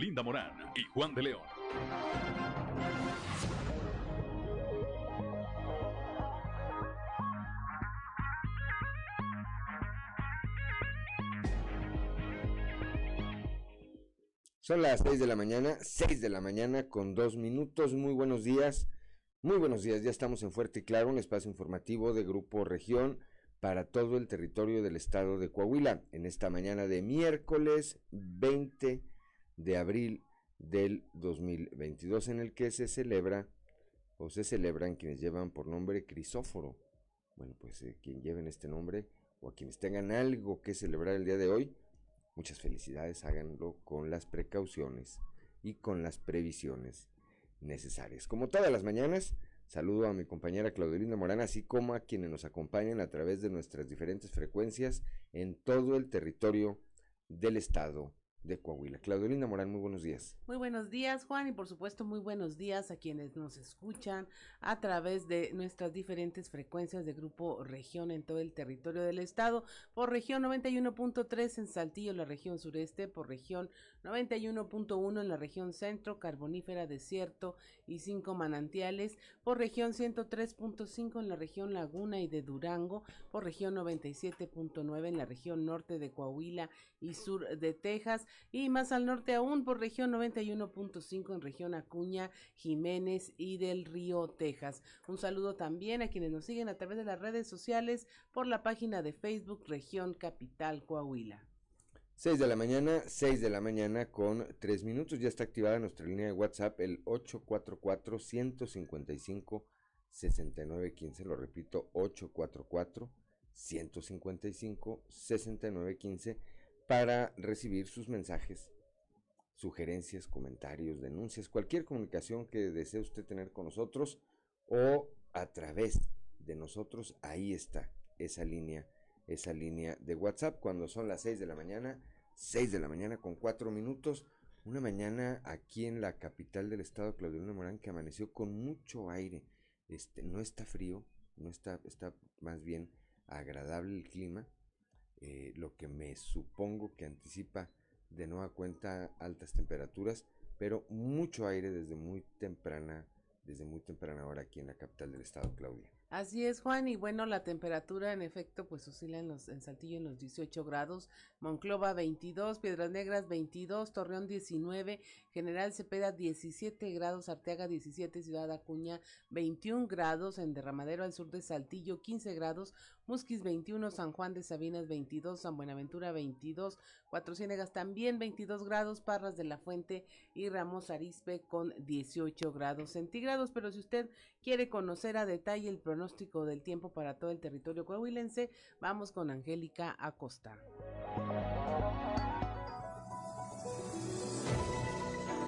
Linda Morán y Juan de León. Son las 6 de la mañana, 6 de la mañana con dos minutos. Muy buenos días, muy buenos días. Ya estamos en Fuerte y Claro, un espacio informativo de Grupo Región para todo el territorio del estado de Coahuila. En esta mañana de miércoles 20 de abril del 2022, en el que se celebra o se celebran quienes llevan por nombre Crisóforo. Bueno, pues eh, quien lleven este nombre o a quienes tengan algo que celebrar el día de hoy, Muchas felicidades, háganlo con las precauciones y con las previsiones necesarias. Como todas las mañanas, saludo a mi compañera Claudelina Morán, así como a quienes nos acompañan a través de nuestras diferentes frecuencias en todo el territorio del estado de Coahuila. Claudelina Morán, muy buenos días. Muy buenos días, Juan, y por supuesto muy buenos días a quienes nos escuchan a través de nuestras diferentes frecuencias de Grupo Región en todo el territorio del estado, por región 91.3 en Saltillo, la región sureste, por región 91.1 en la región centro, carbonífera, desierto y cinco manantiales, por región 103.5 en la región Laguna y de Durango, por región 97.9 en la región norte de Coahuila y sur de Texas, y más al norte aún por región 91.5 en región Acuña, Jiménez y del Río, Texas. Un saludo también a quienes nos siguen a través de las redes sociales por la página de Facebook Región Capital Coahuila. 6 de la mañana, 6 de la mañana con 3 minutos. Ya está activada nuestra línea de WhatsApp, el 844-155-6915. Lo repito, 844-155-6915 para recibir sus mensajes, sugerencias, comentarios, denuncias, cualquier comunicación que desee usted tener con nosotros o a través de nosotros. Ahí está esa línea, esa línea de WhatsApp cuando son las 6 de la mañana, 6 de la mañana con 4 minutos. Una mañana aquí en la capital del estado, Claudio Morán, que amaneció con mucho aire. Este, no está frío, no está, está más bien agradable el clima eh, lo que me supongo que anticipa de nueva cuenta altas temperaturas, pero mucho aire desde muy temprana, desde muy temprana hora aquí en la capital del estado, Claudia. Así es, Juan, y bueno, la temperatura en efecto pues oscila en, los, en Saltillo en los 18 grados, Monclova 22, Piedras Negras 22, Torreón 19, General Cepeda 17 grados, Arteaga 17, Ciudad Acuña 21 grados, en Derramadero al sur de Saltillo 15 grados, Musquis 21, San Juan de Sabinas 22, San Buenaventura 22, Cuatro Ciénegas también 22 grados, Parras de la Fuente y Ramos Arispe con 18 grados centígrados. Pero si usted quiere conocer a detalle el pronóstico del tiempo para todo el territorio coahuilense, vamos con Angélica Acosta.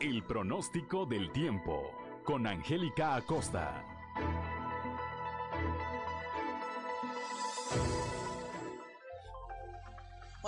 El pronóstico del tiempo con Angélica Acosta.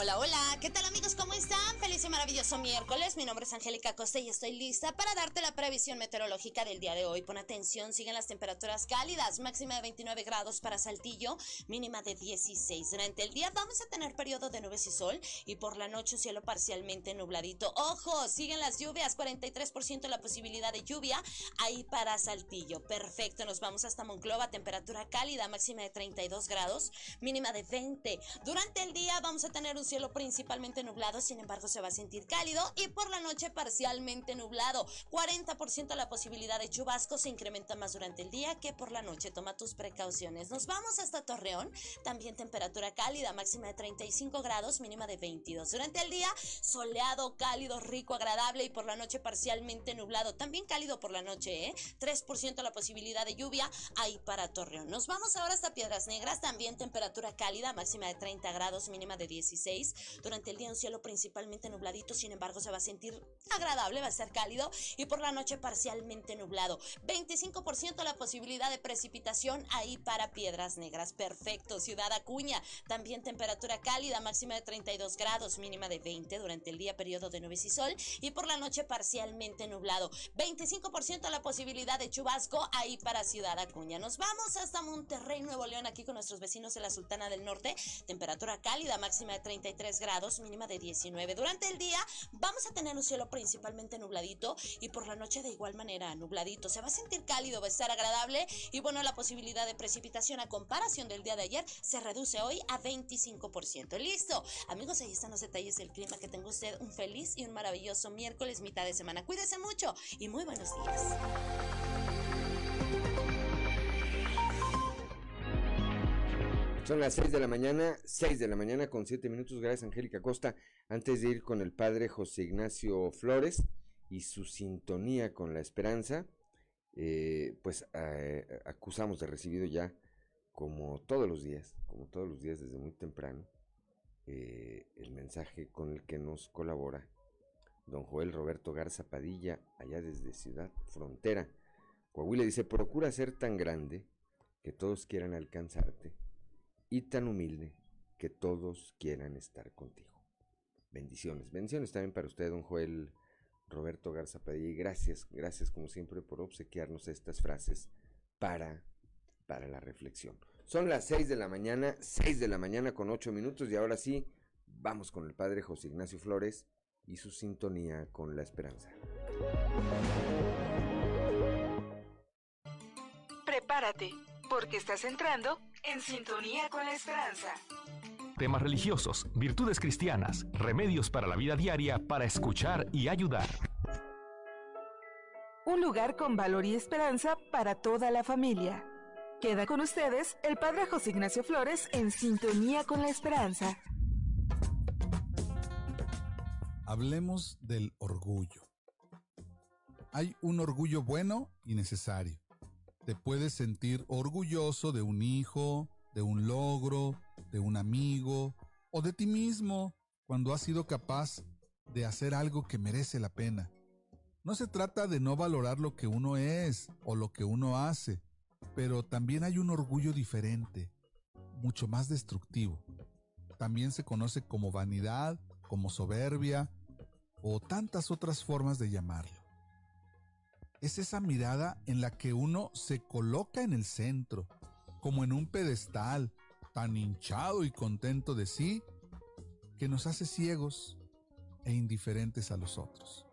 Hola, hola, ¿qué tal amigos? ¿Cómo están? Feliz y maravilloso miércoles. Mi nombre es Angélica Costa y estoy lista para darte la previsión meteorológica del día de hoy. Pon atención, siguen las temperaturas cálidas, máxima de 29 grados para Saltillo, mínima de 16. Durante el día vamos a tener periodo de nubes y sol y por la noche cielo parcialmente nubladito. Ojo, siguen las lluvias, 43% la posibilidad de lluvia ahí para Saltillo. Perfecto, nos vamos hasta Monclova, temperatura cálida, máxima de 32 grados, mínima de 20. Durante el día vamos a tener un principalmente nublado, sin embargo se va a sentir cálido y por la noche parcialmente nublado. 40% la posibilidad de chubasco se incrementa más durante el día que por la noche. Toma tus precauciones. Nos vamos hasta Torreón, también temperatura cálida, máxima de 35 grados, mínima de 22. Durante el día soleado, cálido, rico, agradable y por la noche parcialmente nublado. También cálido por la noche, ¿eh? 3% la posibilidad de lluvia ahí para Torreón. Nos vamos ahora hasta Piedras Negras, también temperatura cálida, máxima de 30 grados, mínima de 16. Durante el día un cielo principalmente nubladito, sin embargo se va a sentir agradable, va a ser cálido y por la noche parcialmente nublado. 25% la posibilidad de precipitación ahí para Piedras Negras. Perfecto. Ciudad Acuña, también temperatura cálida, máxima de 32 grados, mínima de 20 durante el día, periodo de nubes y sol y por la noche parcialmente nublado. 25% la posibilidad de chubasco ahí para Ciudad Acuña. Nos vamos hasta Monterrey, Nuevo León, aquí con nuestros vecinos de la Sultana del Norte. Temperatura cálida, máxima de 30 33 grados, mínima de 19. Durante el día vamos a tener un cielo principalmente nubladito y por la noche de igual manera nubladito. Se va a sentir cálido, va a estar agradable y bueno, la posibilidad de precipitación a comparación del día de ayer se reduce hoy a 25%. Listo. Amigos, ahí están los detalles del clima. Que tenga usted un feliz y un maravilloso miércoles, mitad de semana. Cuídese mucho y muy buenos días. Son las 6 de la mañana, 6 de la mañana con 7 minutos. Gracias, Angélica Costa. Antes de ir con el padre José Ignacio Flores y su sintonía con la esperanza, eh, pues eh, acusamos de recibido ya, como todos los días, como todos los días desde muy temprano, eh, el mensaje con el que nos colabora don Joel Roberto Garza Padilla, allá desde Ciudad Frontera. Coahuila dice, procura ser tan grande que todos quieran alcanzarte y tan humilde que todos quieran estar contigo. Bendiciones, bendiciones también para usted, don Joel Roberto Garza Padilla, gracias, gracias como siempre por obsequiarnos estas frases para, para la reflexión. Son las 6 de la mañana, 6 de la mañana con 8 minutos y ahora sí, vamos con el padre José Ignacio Flores y su sintonía con la esperanza. Prepárate, porque estás entrando en sintonía con la esperanza. Temas religiosos, virtudes cristianas, remedios para la vida diaria para escuchar y ayudar. Un lugar con valor y esperanza para toda la familia. Queda con ustedes el Padre José Ignacio Flores en sintonía con la esperanza. Hablemos del orgullo. Hay un orgullo bueno y necesario te puedes sentir orgulloso de un hijo, de un logro, de un amigo o de ti mismo cuando has sido capaz de hacer algo que merece la pena. No se trata de no valorar lo que uno es o lo que uno hace, pero también hay un orgullo diferente, mucho más destructivo. También se conoce como vanidad, como soberbia o tantas otras formas de llamarlo es esa mirada en la que uno se coloca en el centro, como en un pedestal, tan hinchado y contento de sí, que nos hace ciegos e indiferentes a los otros.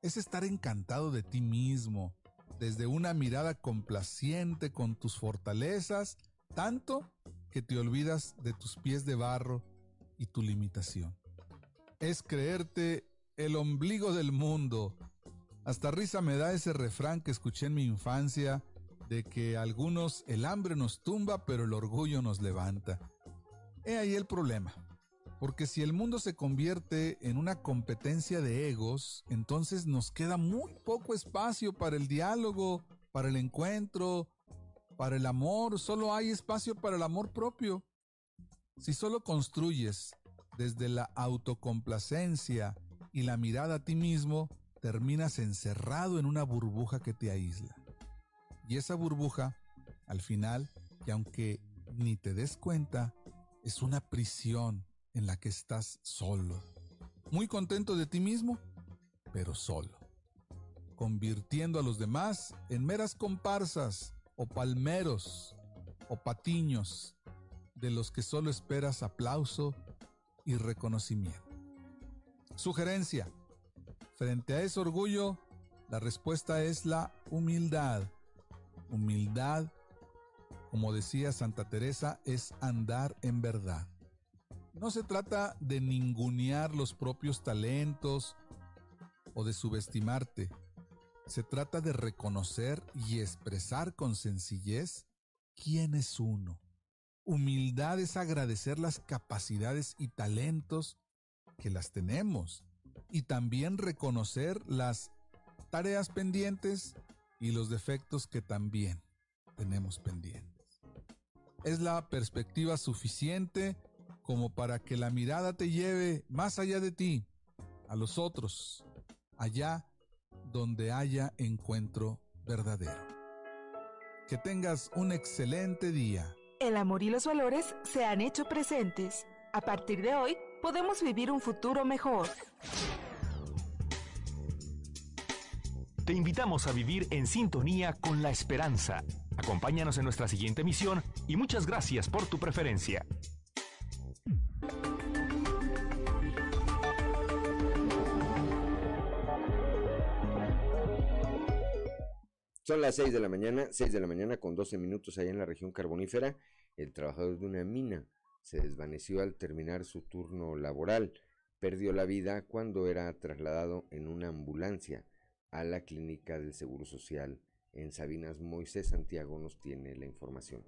Es estar encantado de ti mismo, desde una mirada complaciente con tus fortalezas, tanto que te olvidas de tus pies de barro y tu limitación. Es creerte el ombligo del mundo, hasta risa me da ese refrán que escuché en mi infancia de que algunos el hambre nos tumba pero el orgullo nos levanta. He ahí el problema. Porque si el mundo se convierte en una competencia de egos, entonces nos queda muy poco espacio para el diálogo, para el encuentro, para el amor. Solo hay espacio para el amor propio. Si solo construyes desde la autocomplacencia y la mirada a ti mismo, terminas encerrado en una burbuja que te aísla. Y esa burbuja, al final, y aunque ni te des cuenta, es una prisión en la que estás solo. Muy contento de ti mismo, pero solo. Convirtiendo a los demás en meras comparsas o palmeros o patiños de los que solo esperas aplauso y reconocimiento. Sugerencia Frente a ese orgullo, la respuesta es la humildad. Humildad, como decía Santa Teresa, es andar en verdad. No se trata de ningunear los propios talentos o de subestimarte. Se trata de reconocer y expresar con sencillez quién es uno. Humildad es agradecer las capacidades y talentos que las tenemos y también reconocer las tareas pendientes y los defectos que también tenemos pendientes. Es la perspectiva suficiente como para que la mirada te lleve más allá de ti, a los otros, allá donde haya encuentro verdadero. Que tengas un excelente día. El amor y los valores se han hecho presentes. A partir de hoy, podemos vivir un futuro mejor. Te invitamos a vivir en sintonía con la esperanza. Acompáñanos en nuestra siguiente misión y muchas gracias por tu preferencia. Son las 6 de la mañana, 6 de la mañana con 12 minutos allá en la región carbonífera. El trabajador de una mina se desvaneció al terminar su turno laboral. Perdió la vida cuando era trasladado en una ambulancia a la clínica del Seguro Social en Sabinas. Moisés Santiago nos tiene la información.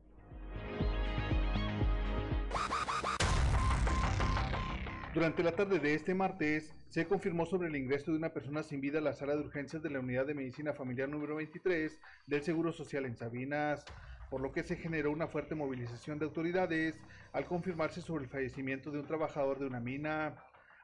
Durante la tarde de este martes, se confirmó sobre el ingreso de una persona sin vida a la sala de urgencias de la Unidad de Medicina Familiar número 23 del Seguro Social en Sabinas, por lo que se generó una fuerte movilización de autoridades al confirmarse sobre el fallecimiento de un trabajador de una mina.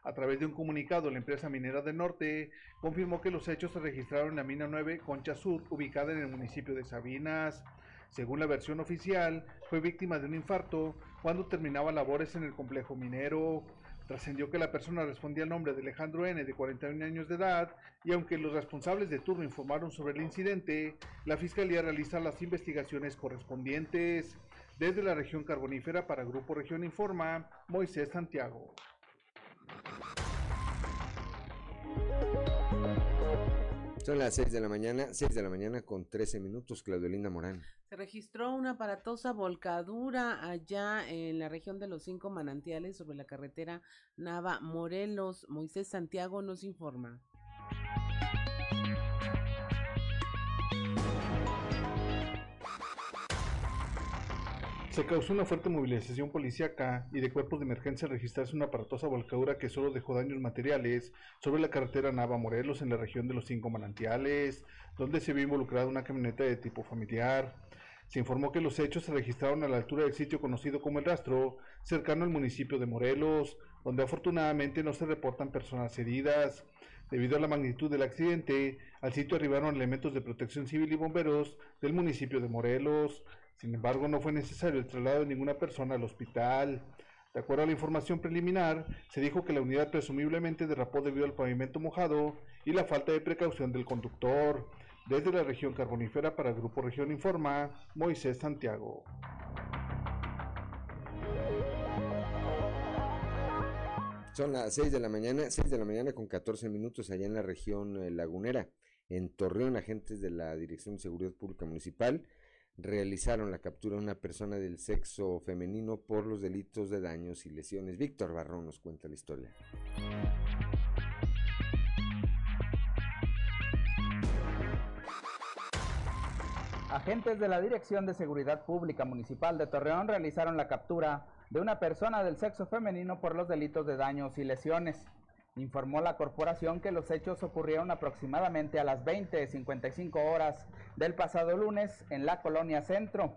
A través de un comunicado, la empresa minera del norte confirmó que los hechos se registraron en la mina 9 Concha Sur, ubicada en el municipio de Sabinas. Según la versión oficial, fue víctima de un infarto cuando terminaba labores en el complejo minero. Trascendió que la persona respondía al nombre de Alejandro N., de 41 años de edad, y aunque los responsables de turno informaron sobre el incidente, la Fiscalía realiza las investigaciones correspondientes. Desde la región carbonífera para Grupo Región Informa, Moisés Santiago. Son las 6 de la mañana, 6 de la mañana con 13 minutos, Claudelina Morán. Se registró una aparatosa volcadura allá en la región de los cinco manantiales sobre la carretera Nava Morelos. Moisés Santiago nos informa. Se causó una fuerte movilización policíaca y de cuerpos de emergencia registrarse una aparatosa volcadura que solo dejó daños materiales sobre la carretera Nava Morelos en la región de los Cinco Manantiales, donde se vio involucrada una camioneta de tipo familiar. Se informó que los hechos se registraron a la altura del sitio conocido como El Rastro, cercano al municipio de Morelos, donde afortunadamente no se reportan personas heridas. Debido a la magnitud del accidente, al sitio arribaron elementos de protección civil y bomberos del municipio de Morelos. Sin embargo, no fue necesario el traslado de ninguna persona al hospital. De acuerdo a la información preliminar, se dijo que la unidad presumiblemente derrapó debido al pavimento mojado y la falta de precaución del conductor. Desde la región carbonífera para el Grupo Región Informa, Moisés Santiago. Son las 6 de la mañana, 6 de la mañana con 14 minutos allá en la región eh, lagunera. En Torreón, agentes de la Dirección de Seguridad Pública Municipal realizaron la captura de una persona del sexo femenino por los delitos de daños y lesiones. Víctor Barrón nos cuenta la historia. Agentes de la Dirección de Seguridad Pública Municipal de Torreón realizaron la captura de una persona del sexo femenino por los delitos de daños y lesiones. Informó la corporación que los hechos ocurrieron aproximadamente a las 20.55 horas del pasado lunes en la colonia Centro.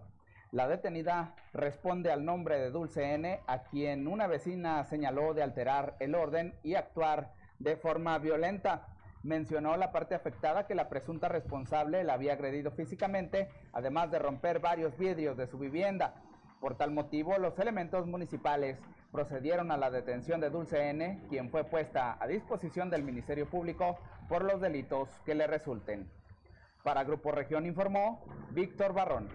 La detenida responde al nombre de Dulce N, a quien una vecina señaló de alterar el orden y actuar de forma violenta. Mencionó la parte afectada que la presunta responsable la había agredido físicamente, además de romper varios vidrios de su vivienda. Por tal motivo, los elementos municipales procedieron a la detención de Dulce N, quien fue puesta a disposición del Ministerio Público por los delitos que le resulten. Para Grupo Región informó Víctor Barrón.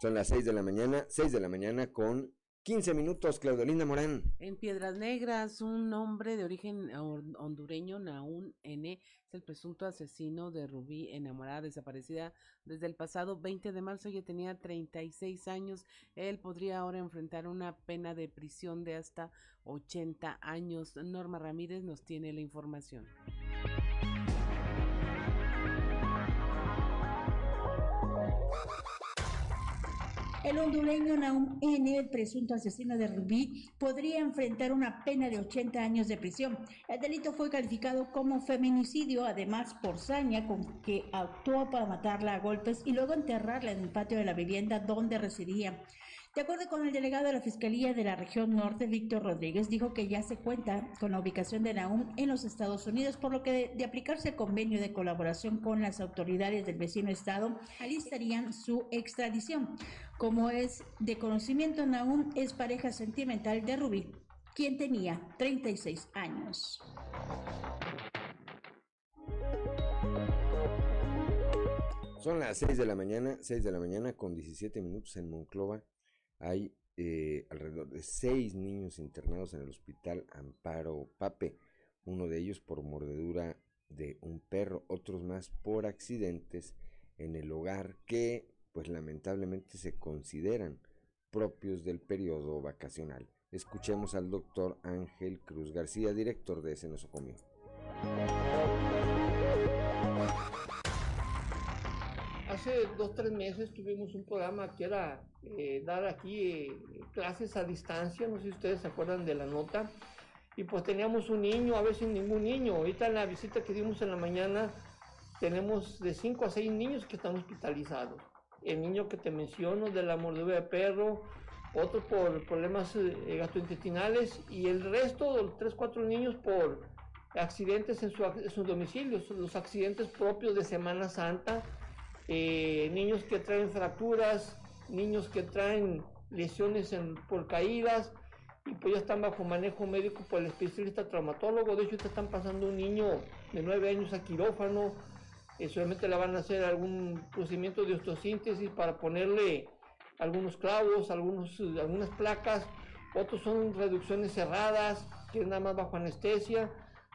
Son las 6 de la mañana, 6 de la mañana con 15 minutos, Claudelina Morán. En Piedras Negras, un hombre de origen hondureño, Naún N., es el presunto asesino de Rubí, enamorada, desaparecida desde el pasado 20 de marzo. Ella tenía 36 años. Él podría ahora enfrentar una pena de prisión de hasta 80 años. Norma Ramírez nos tiene la información. El hondureño Naum N., el presunto asesino de Rubí, podría enfrentar una pena de 80 años de prisión. El delito fue calificado como feminicidio, además por saña con que actuó para matarla a golpes y luego enterrarla en el patio de la vivienda donde residía. De acuerdo con el delegado de la Fiscalía de la región norte, Víctor Rodríguez, dijo que ya se cuenta con la ubicación de Naum en los Estados Unidos, por lo que de, aplicarse el convenio de colaboración con las autoridades del vecino estado, alistarían su extradición. Como es de conocimiento, Naum es pareja sentimental de Rubí, quien tenía 36 años. Son las 6 de la mañana, 6 de la mañana con 17 minutos en Monclova hay eh, alrededor de seis niños internados en el hospital Amparo Pape, uno de ellos por mordedura de un perro, otros más por accidentes en el hogar que pues lamentablemente se consideran propios del periodo vacacional. Escuchemos al doctor Ángel Cruz García, director de ese nosocomio. Hace dos, tres meses tuvimos un programa que era eh, dar aquí eh, clases a distancia, no sé si ustedes se acuerdan de la nota, y pues teníamos un niño, a veces ningún niño. Ahorita en la visita que dimos en la mañana tenemos de 5 a 6 niños que están hospitalizados. El niño que te menciono de la mordedura de perro, otro por problemas eh, gastrointestinales y el resto, los 3, 4 niños por accidentes en, sus domicilios, los accidentes propios de Semana Santa, eh, niños que traen fracturas, niños que traen lesiones por caídas, y pues ya están bajo manejo médico por el especialista traumatólogo. De hecho, están pasando un niño de 9 años a quirófano. Eh, solamente le van a hacer algún procedimiento de osteosíntesis para ponerle algunos clavos, algunos, algunas placas. Otros son reducciones cerradas, que es nada más bajo anestesia.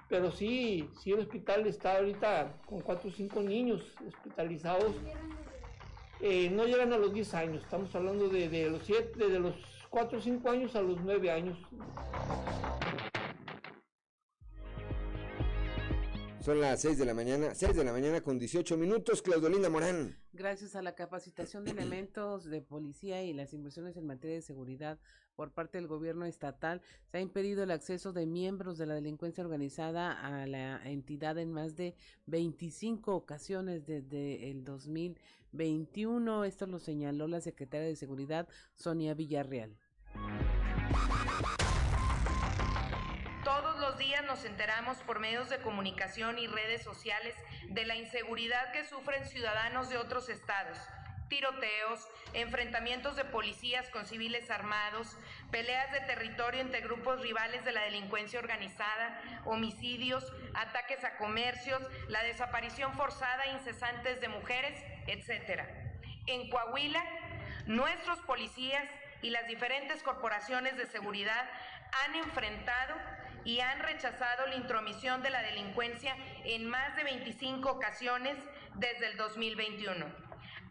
Pero sí, sí el hospital está ahorita con 4 o 5 niños hospitalizados. Eh, no llegan a los 10 años, estamos hablando de, de los 7, de los 4 o 5 años a los 9 años. Son las 6 de la mañana, 6 de la mañana con 18 minutos, Claudelina Morán. Gracias a la capacitación de elementos de policía y las inversiones en materia de seguridad por parte del gobierno estatal, se ha impedido el acceso de miembros de la delincuencia organizada a la entidad en más de 25 ocasiones desde el 2021. Esto lo señaló la secretaria de Seguridad, Sonia Villarreal. Días nos enteramos por medios de comunicación y redes sociales de la inseguridad que sufren ciudadanos de otros estados tiroteos, enfrentamientos de policías con civiles armados, peleas de territorio entre grupos rivales de la delincuencia organizada, homicidios, ataques a comercios, la desaparición forzada e incesantes de mujeres, etc. En Coahuila, nuestros policías y las diferentes corporaciones de seguridad han enfrentado y han rechazado la intromisión de la delincuencia en más de 25 ocasiones desde el 2021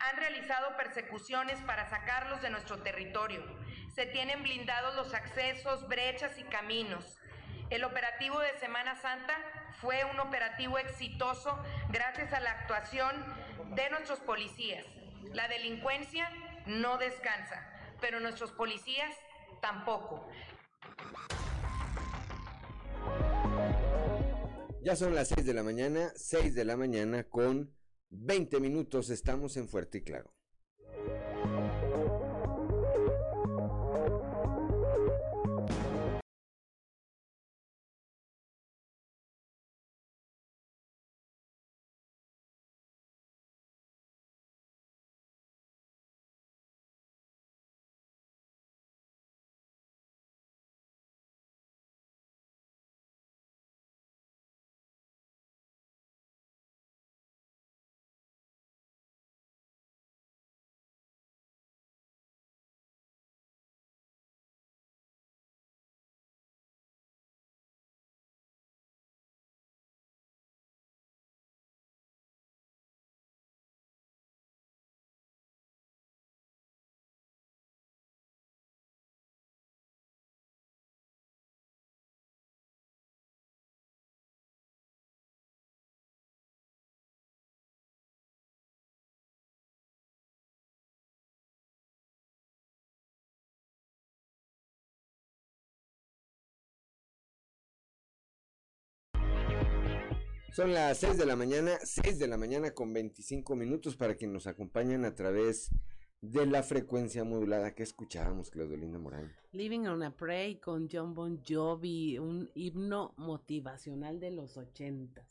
han realizado persecuciones para sacarlos de nuestro territorio. Se tienen blindados los accesos, brechas y caminos. El operativo de Semana Santa fue un operativo exitoso gracias a la actuación de nuestros policías. La delincuencia no descansa, pero nuestros policías tampoco. Ya son las 6 de la mañana, 6 de la mañana con 20 minutos estamos en Fuerte y Claro. Son las 6 de la mañana, 6 de la mañana con 25 minutos para quienes nos acompañan a través de la frecuencia modulada que escuchábamos, Claudelina Morán. Living on a Prey con John Bon Jovi, un himno motivacional de los ochentas.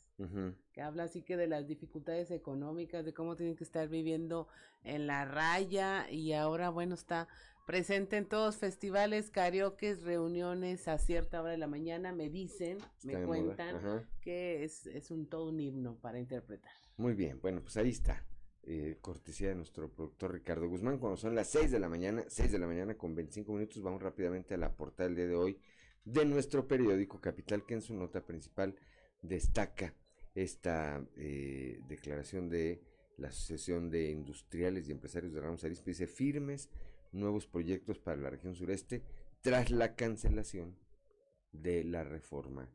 que habla así que de las dificultades económicas, de cómo tienen que estar viviendo en la raya y ahora bueno está presente en todos festivales, karaoke, reuniones a cierta hora de la mañana, me dicen, me cuentan que es, es, un todo un himno para interpretar. Muy bien, bueno, pues ahí está. eh, cortesía de nuestro productor Ricardo Guzmán, cuando son las 6 de la mañana, 6 de la mañana con 25 minutos, vamos rápidamente a la portada del día de hoy de nuestro periódico Capital, que en su nota principal destaca esta eh, declaración de la Asociación de Industriales y Empresarios de Ramos Arizpe, dice firmes nuevos proyectos para la región sureste tras la cancelación de la reforma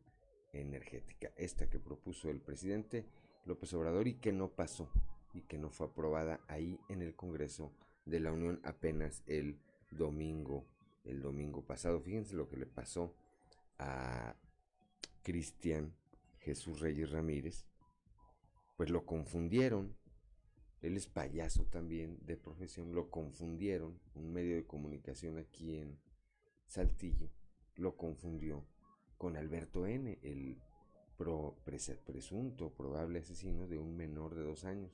energética, esta que propuso el presidente López Obrador y que no pasó y que no fue aprobada ahí en el Congreso de la Unión apenas el domingo, el domingo pasado. Fíjense lo que le pasó a Cristian Jesús Reyes Ramírez, pues lo confundieron, él es payaso también de profesión, lo confundieron, un medio de comunicación aquí en Saltillo, lo confundió con Alberto N., el presunto probable asesino de un menor de dos años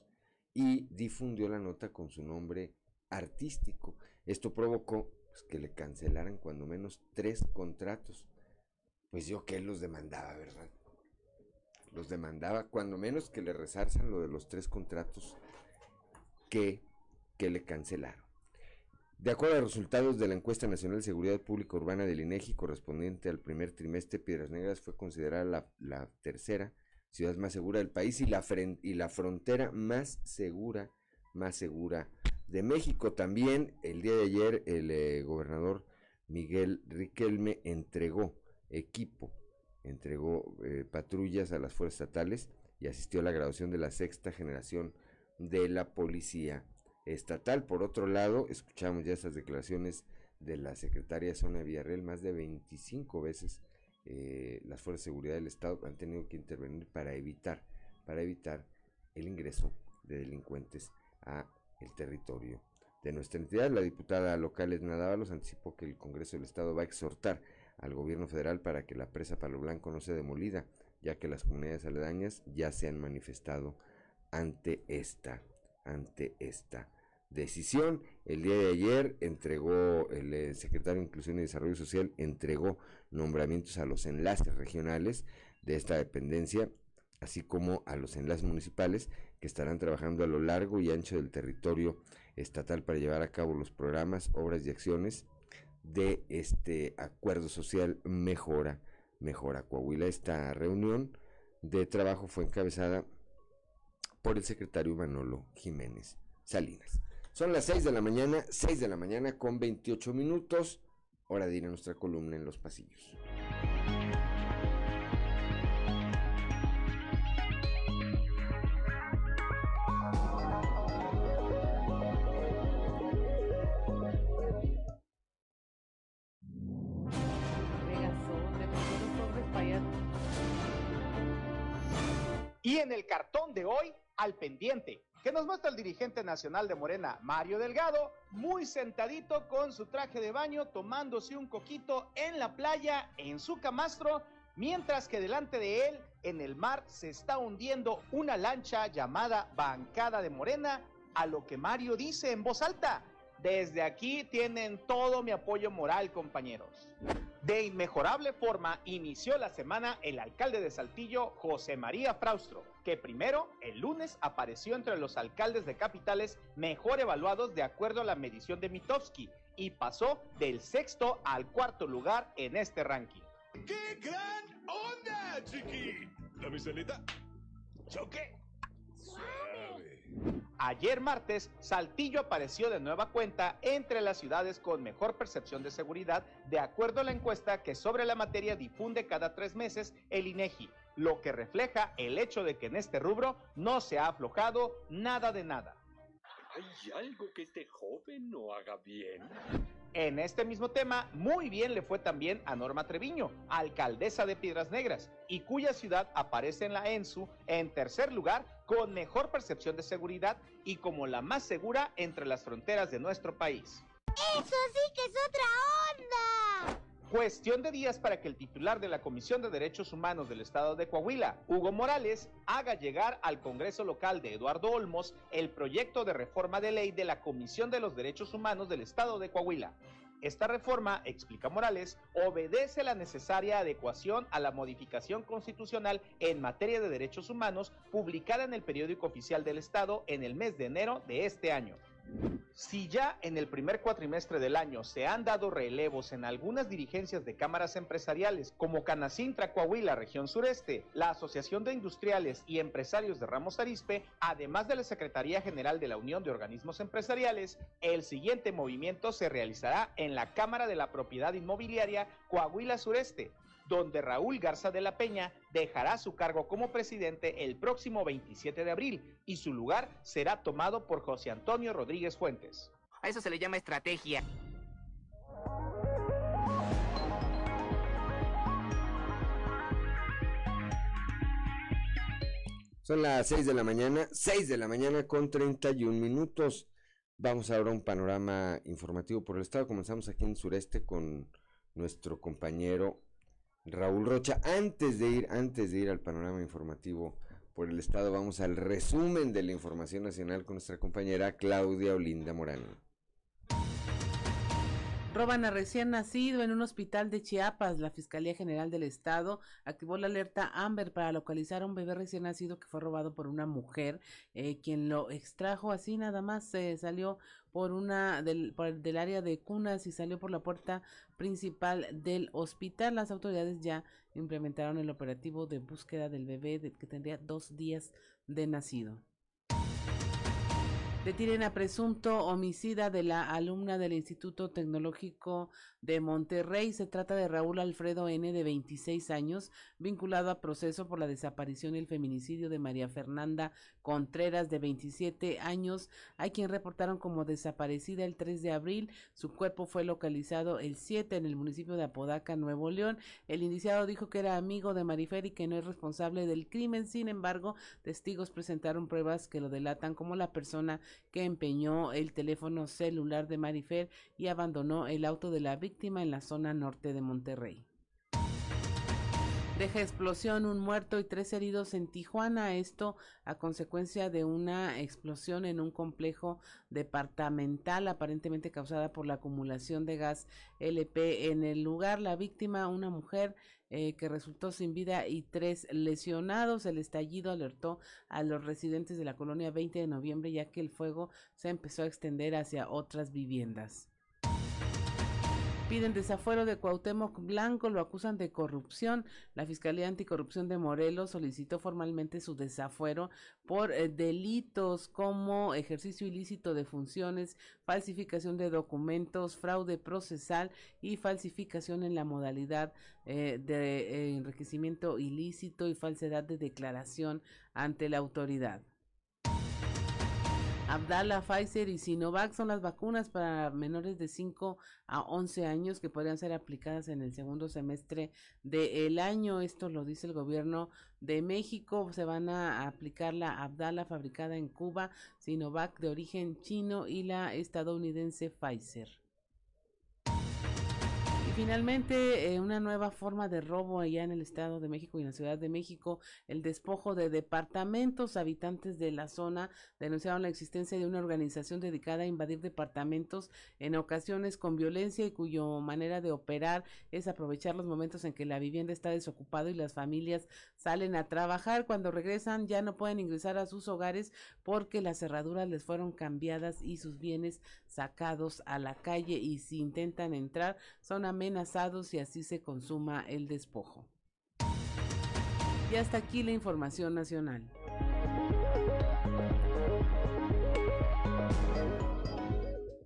y difundió la nota con su nombre artístico. Esto provocó pues, que le cancelaran cuando menos tres contratos. Pues yo que los demandaba, ¿verdad? Los demandaba cuando menos que le rezarzan lo de los tres contratos que, que le cancelaron. De acuerdo a los resultados de la encuesta nacional de seguridad pública urbana del INEGI correspondiente al primer trimestre, Piedras Negras fue considerada la, la tercera ciudad más segura del país y la, y la frontera más segura, más segura de México. También el día de ayer el eh, gobernador Miguel Riquelme entregó equipo, entregó eh, patrullas a las fuerzas estatales y asistió a la graduación de la sexta generación de la policía estatal. Por otro lado, escuchamos ya estas declaraciones de la secretaria Sonia Villarreal más de 25 veces eh, las fuerzas de seguridad del Estado han tenido que intervenir para evitar, para evitar el ingreso de delincuentes a el territorio de nuestra entidad. La diputada local Edna Dávalos anticipó que el Congreso del Estado va a exhortar al gobierno federal para que la presa Palo Blanco no sea demolida, ya que las comunidades aledañas ya se han manifestado ante esta, ante esta decisión. El día de ayer entregó el, eh, secretario de Inclusión y Desarrollo Social, entregó nombramientos a los enlaces regionales de esta dependencia, así como a los enlaces municipales que estarán trabajando a lo largo y ancho del territorio estatal para llevar a cabo los programas, obras y acciones de este acuerdo social Mejora, Mejora Coahuila. Esta reunión de trabajo fue encabezada por el secretario Manolo Jiménez Salinas. Son las 6 de la mañana, 6 de la mañana con 28 minutos. Hora de ir a nuestra columna en los pasillos. Y en el cartón de hoy, al pendiente, que nos muestra el dirigente nacional de Morena, Mario Delgado, muy sentadito con su traje de baño, tomándose un coquito en la playa, en su camastro, mientras que delante de él, en el mar, se está hundiendo una lancha llamada Bancada de Morena, a lo que Mario dice en voz alta. Desde aquí tienen todo mi apoyo moral, compañeros. De inmejorable forma inició la semana el alcalde de Saltillo, José María Fraustro, que primero, el lunes, apareció entre los alcaldes de capitales mejor evaluados de acuerdo a la medición de Mitofsky y pasó del sexto al cuarto lugar en este ranking. ¡Qué gran onda, chiqui! ¿La miselita? ¿Choque? Ayer martes, Saltillo apareció de nueva cuenta entre las ciudades con mejor percepción de seguridad, de acuerdo a la encuesta que sobre la materia difunde cada tres meses el INEGI, lo que refleja el hecho de que en este rubro no se ha aflojado nada de nada. ¿Hay algo que este joven no haga bien? En este mismo tema, muy bien le fue también a Norma Treviño, alcaldesa de Piedras Negras, y cuya ciudad aparece en la ENSU en tercer lugar con mejor percepción de seguridad y como la más segura entre las fronteras de nuestro país. ¡Eso sí que es otra onda! Cuestión de días para que el titular de la Comisión de Derechos Humanos del Estado de Coahuila, Hugo Morales, haga llegar al Congreso local de Eduardo Olmos el proyecto de reforma de ley de la Comisión de los Derechos Humanos del Estado de Coahuila. Esta reforma, explica Morales, obedece la necesaria adecuación a la modificación constitucional en materia de derechos humanos publicada en el periódico oficial del Estado en el mes de enero de este año. Si ya en el primer cuatrimestre del año se han dado relevos en algunas dirigencias de cámaras empresariales como Canacintra Coahuila, región sureste, la Asociación de Industriales y Empresarios de Ramos Arispe, además de la Secretaría General de la Unión de Organismos Empresariales, el siguiente movimiento se realizará en la Cámara de la Propiedad Inmobiliaria Coahuila Sureste, donde Raúl Garza de la Peña dejará su cargo como presidente el próximo 27 de abril y su lugar será tomado por José Antonio Rodríguez Fuentes. A eso se le llama estrategia. Son las 6 de la mañana, 6 de la mañana con 31 minutos. Vamos ahora a un panorama informativo por el estado. Comenzamos aquí en el sureste con nuestro compañero Raúl Rocha. Antes de ir, antes de ir al panorama informativo por el estado, vamos al resumen de la información nacional con nuestra compañera Claudia Olinda Morán. Roban a recién nacido en un hospital de Chiapas. La Fiscalía General del Estado activó la alerta Amber para localizar a un bebé recién nacido que fue robado por una mujer, eh, quien lo extrajo así nada más. Se salió por una del, por, del área de cunas y salió por la puerta principal del hospital. Las autoridades ya implementaron el operativo de búsqueda del bebé que tendría dos días de nacido. Detienen a presunto homicida de la alumna del Instituto Tecnológico de Monterrey. Se trata de Raúl Alfredo N. de 26 años, vinculado a proceso por la desaparición y el feminicidio de María Fernanda Contreras, de 27 años, a quien reportaron como desaparecida el 3 de abril. Su cuerpo fue localizado el 7 en el municipio de Apodaca, Nuevo León. El indiciado dijo que era amigo de Marifer y que no es responsable del crimen. Sin embargo, testigos presentaron pruebas que lo delatan como la persona que empeñó el teléfono celular de Marifer y abandonó el auto de la víctima en la zona norte de Monterrey. Deja explosión, un muerto y tres heridos en Tijuana. Esto a consecuencia de una explosión en un complejo departamental aparentemente causada por la acumulación de gas LP en el lugar. La víctima, una mujer eh, que resultó sin vida y tres lesionados. El estallido alertó a los residentes de la colonia 20 de noviembre ya que el fuego se empezó a extender hacia otras viviendas. Piden desafuero de Cuauhtémoc Blanco, lo acusan de corrupción. La Fiscalía Anticorrupción de Morelos solicitó formalmente su desafuero por eh, delitos como ejercicio ilícito de funciones, falsificación de documentos, fraude procesal y falsificación en la modalidad eh, de eh, enriquecimiento ilícito y falsedad de declaración ante la autoridad. Abdala, Pfizer y Sinovac son las vacunas para menores de 5 a 11 años que podrían ser aplicadas en el segundo semestre del año. Esto lo dice el gobierno de México. Se van a aplicar la Abdala fabricada en Cuba, Sinovac de origen chino y la estadounidense Pfizer. Finalmente, eh, una nueva forma de robo allá en el Estado de México y en la Ciudad de México, el despojo de departamentos. Habitantes de la zona denunciaron la existencia de una organización dedicada a invadir departamentos en ocasiones con violencia y cuyo manera de operar es aprovechar los momentos en que la vivienda está desocupada y las familias salen a trabajar. Cuando regresan ya no pueden ingresar a sus hogares porque las cerraduras les fueron cambiadas y sus bienes sacados a la calle y si intentan entrar son amenazados y así se consuma el despojo. Y hasta aquí la información nacional.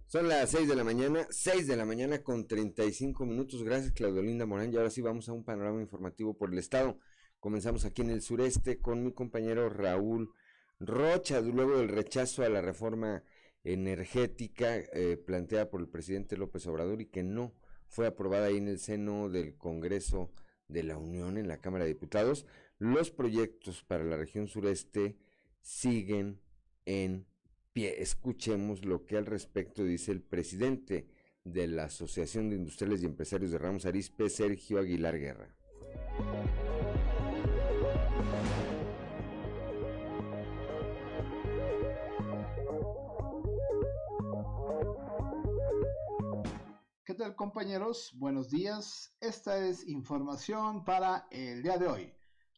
Son las 6 de la mañana, 6 de la mañana con 35 minutos. Gracias, Claudio Linda Morán. Y ahora sí vamos a un panorama informativo por el estado. Comenzamos aquí en el sureste con mi compañero Raúl Rocha, luego del rechazo a la reforma energética eh, planteada por el presidente López Obrador y que no fue aprobada ahí en el seno del Congreso de la Unión en la Cámara de Diputados. Los proyectos para la región sureste siguen en pie. Escuchemos lo que al respecto dice el presidente de la Asociación de Industriales y Empresarios de Ramos Arispe, Sergio Aguilar Guerra. ¿Qué tal compañeros? Buenos días. Esta es información para el día de hoy.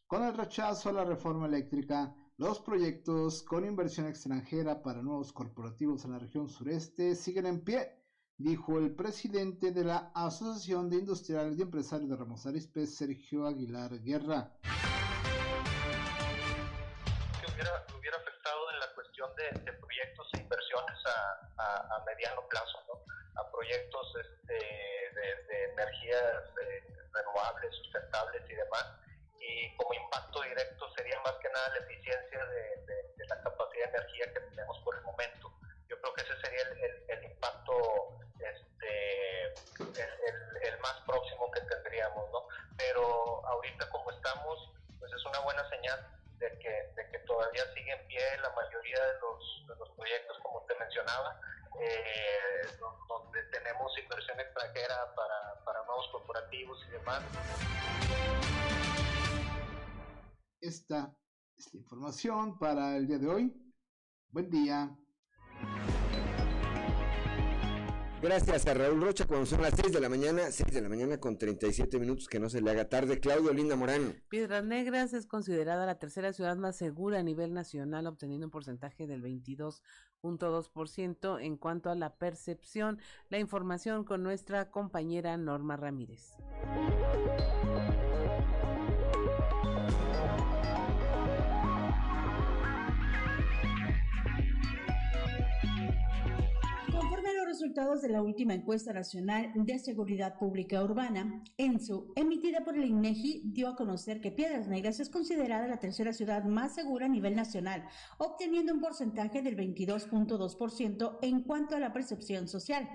Con el rechazo a la reforma eléctrica, los proyectos con inversión extranjera para nuevos corporativos en la región sureste siguen en pie, dijo el presidente de la Asociación de Industriales y Empresarios de Ramos Arizpe, Sergio Aguilar Guerra. Que hubiera, afectado en la cuestión de, proyectos inversiones a, a, a mediano plazo, ¿no? a proyectos este, de, de, energías eh, renovables, sustentables y demás. Y como impacto directo sería más que nada la eficiencia de, de, de la capacidad de energía que tenemos por el momento. Yo creo que ese sería el, el, el impacto este, el, el, más próximo que tendríamos, ¿no? Pero ahorita como estamos, pues es una buena señal de que, de que todavía sigue en pie la mayoría de los, de los proyectos, como te mencionaba, eh, donde tenemos inversión extranjera para, para nuevos corporativos y demás. Esta es la información para el día de hoy. Buen día. Gracias a Raúl Rocha cuando son las 6 de la mañana, 6 de la mañana con 37 minutos, que no se le haga tarde. Claudio Linda Morán. Piedras Negras es considerada la tercera ciudad más segura a nivel nacional, obteniendo un porcentaje del 22.2% en cuanto a la percepción. La información con nuestra compañera Norma Ramírez. Resultados de la última encuesta nacional de seguridad pública urbana, ENSU, emitida por el INEGI, dio a conocer que Piedras Negras es considerada la tercera ciudad más segura a nivel nacional, obteniendo un porcentaje del 22.2% en cuanto a la percepción social.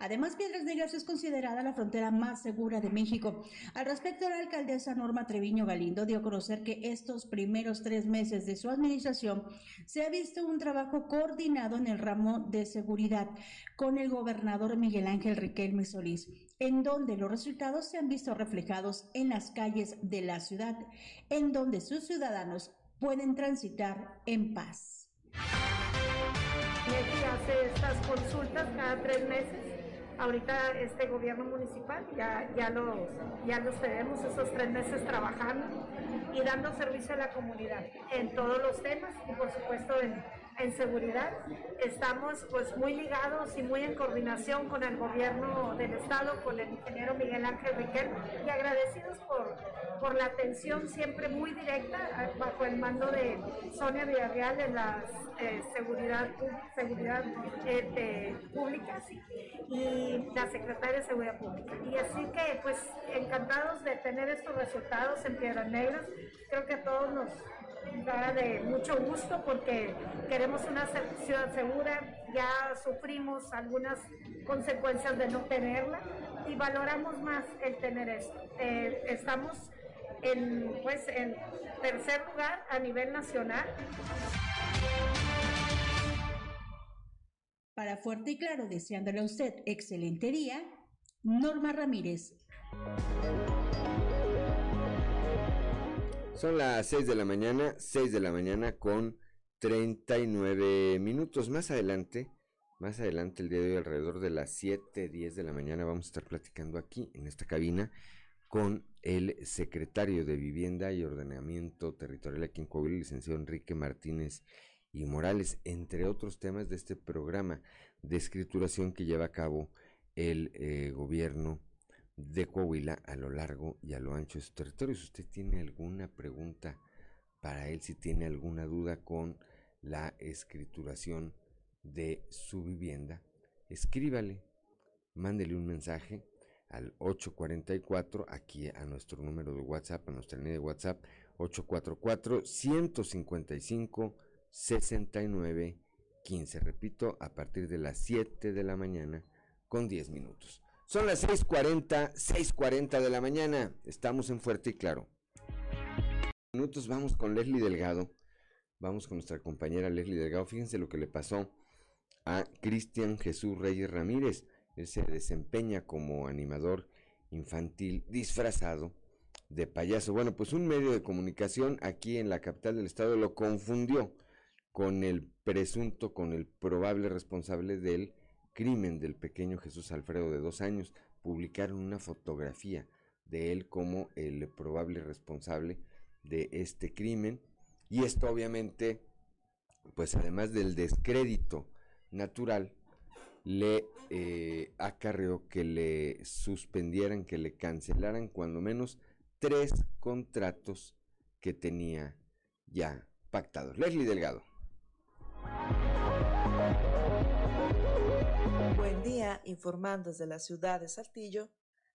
Además, Piedras Negras es considerada la frontera más segura de México. Al respecto, la alcaldesa Norma Treviño Galindo dio a conocer que estos primeros tres meses de su administración se ha visto un trabajo coordinado en el ramo de seguridad con el gobernador Miguel Ángel Riquelme Solís, en donde los resultados se han visto reflejados en las calles de la ciudad, en donde sus ciudadanos pueden transitar en paz. MEGI hace estas consultas cada tres meses. Ahorita este gobierno municipal ya, ya, los, ya los tenemos esos tres meses trabajando y dando servicio a la comunidad en todos los temas y por supuesto en, en seguridad. Estamos pues muy ligados y muy en coordinación con el gobierno del estado, con el ingeniero Miguel Ángel Riquel y agradecidos por, por la atención siempre muy directa bajo el mando de Sonia Villarreal en la eh, seguridad, seguridad eh, pública sí, y la secretaria de Seguridad Pública. Y así que pues encantados de tener estos resultados en Piedras Negras. Creo que todos nos, da de mucho gusto porque queremos una ciudad segura, ya sufrimos algunas consecuencias de no tenerla y valoramos más el tener esto. Eh, estamos en, pues, en tercer lugar a nivel nacional. Para Fuerte y Claro, deseándole a usted excelente día, Norma Ramírez. Son las 6 de la mañana, 6 de la mañana con 39 minutos. Más adelante, más adelante el día de hoy, alrededor de las 7, 10 de la mañana, vamos a estar platicando aquí en esta cabina con el secretario de Vivienda y Ordenamiento Territorial aquí en Coahuila, licenciado Enrique Martínez y Morales, entre otros temas de este programa de escrituración que lleva a cabo el eh, gobierno de Coahuila a lo largo y a lo ancho de su territorio. Si usted tiene alguna pregunta para él, si tiene alguna duda con la escrituración de su vivienda, escríbale, mándele un mensaje al 844, aquí a nuestro número de WhatsApp, a nuestra línea de WhatsApp, 844-155-6915. Repito, a partir de las 7 de la mañana con 10 minutos. Son las 6:40, 6:40 de la mañana. Estamos en Fuerte y Claro. Minutos vamos con Leslie Delgado. Vamos con nuestra compañera Leslie Delgado. Fíjense lo que le pasó a Cristian Jesús Reyes Ramírez. Él se desempeña como animador infantil disfrazado de payaso. Bueno, pues un medio de comunicación aquí en la capital del estado lo confundió con el presunto, con el probable responsable del del pequeño Jesús Alfredo de dos años. publicaron una fotografía de él como el probable responsable de este crimen. Y esto obviamente, pues además del descrédito natural, le eh, acarreó que le suspendieran, que le cancelaran cuando menos tres contratos que tenía ya pactados. Leslie Delgado. Informando desde la ciudad de Saltillo.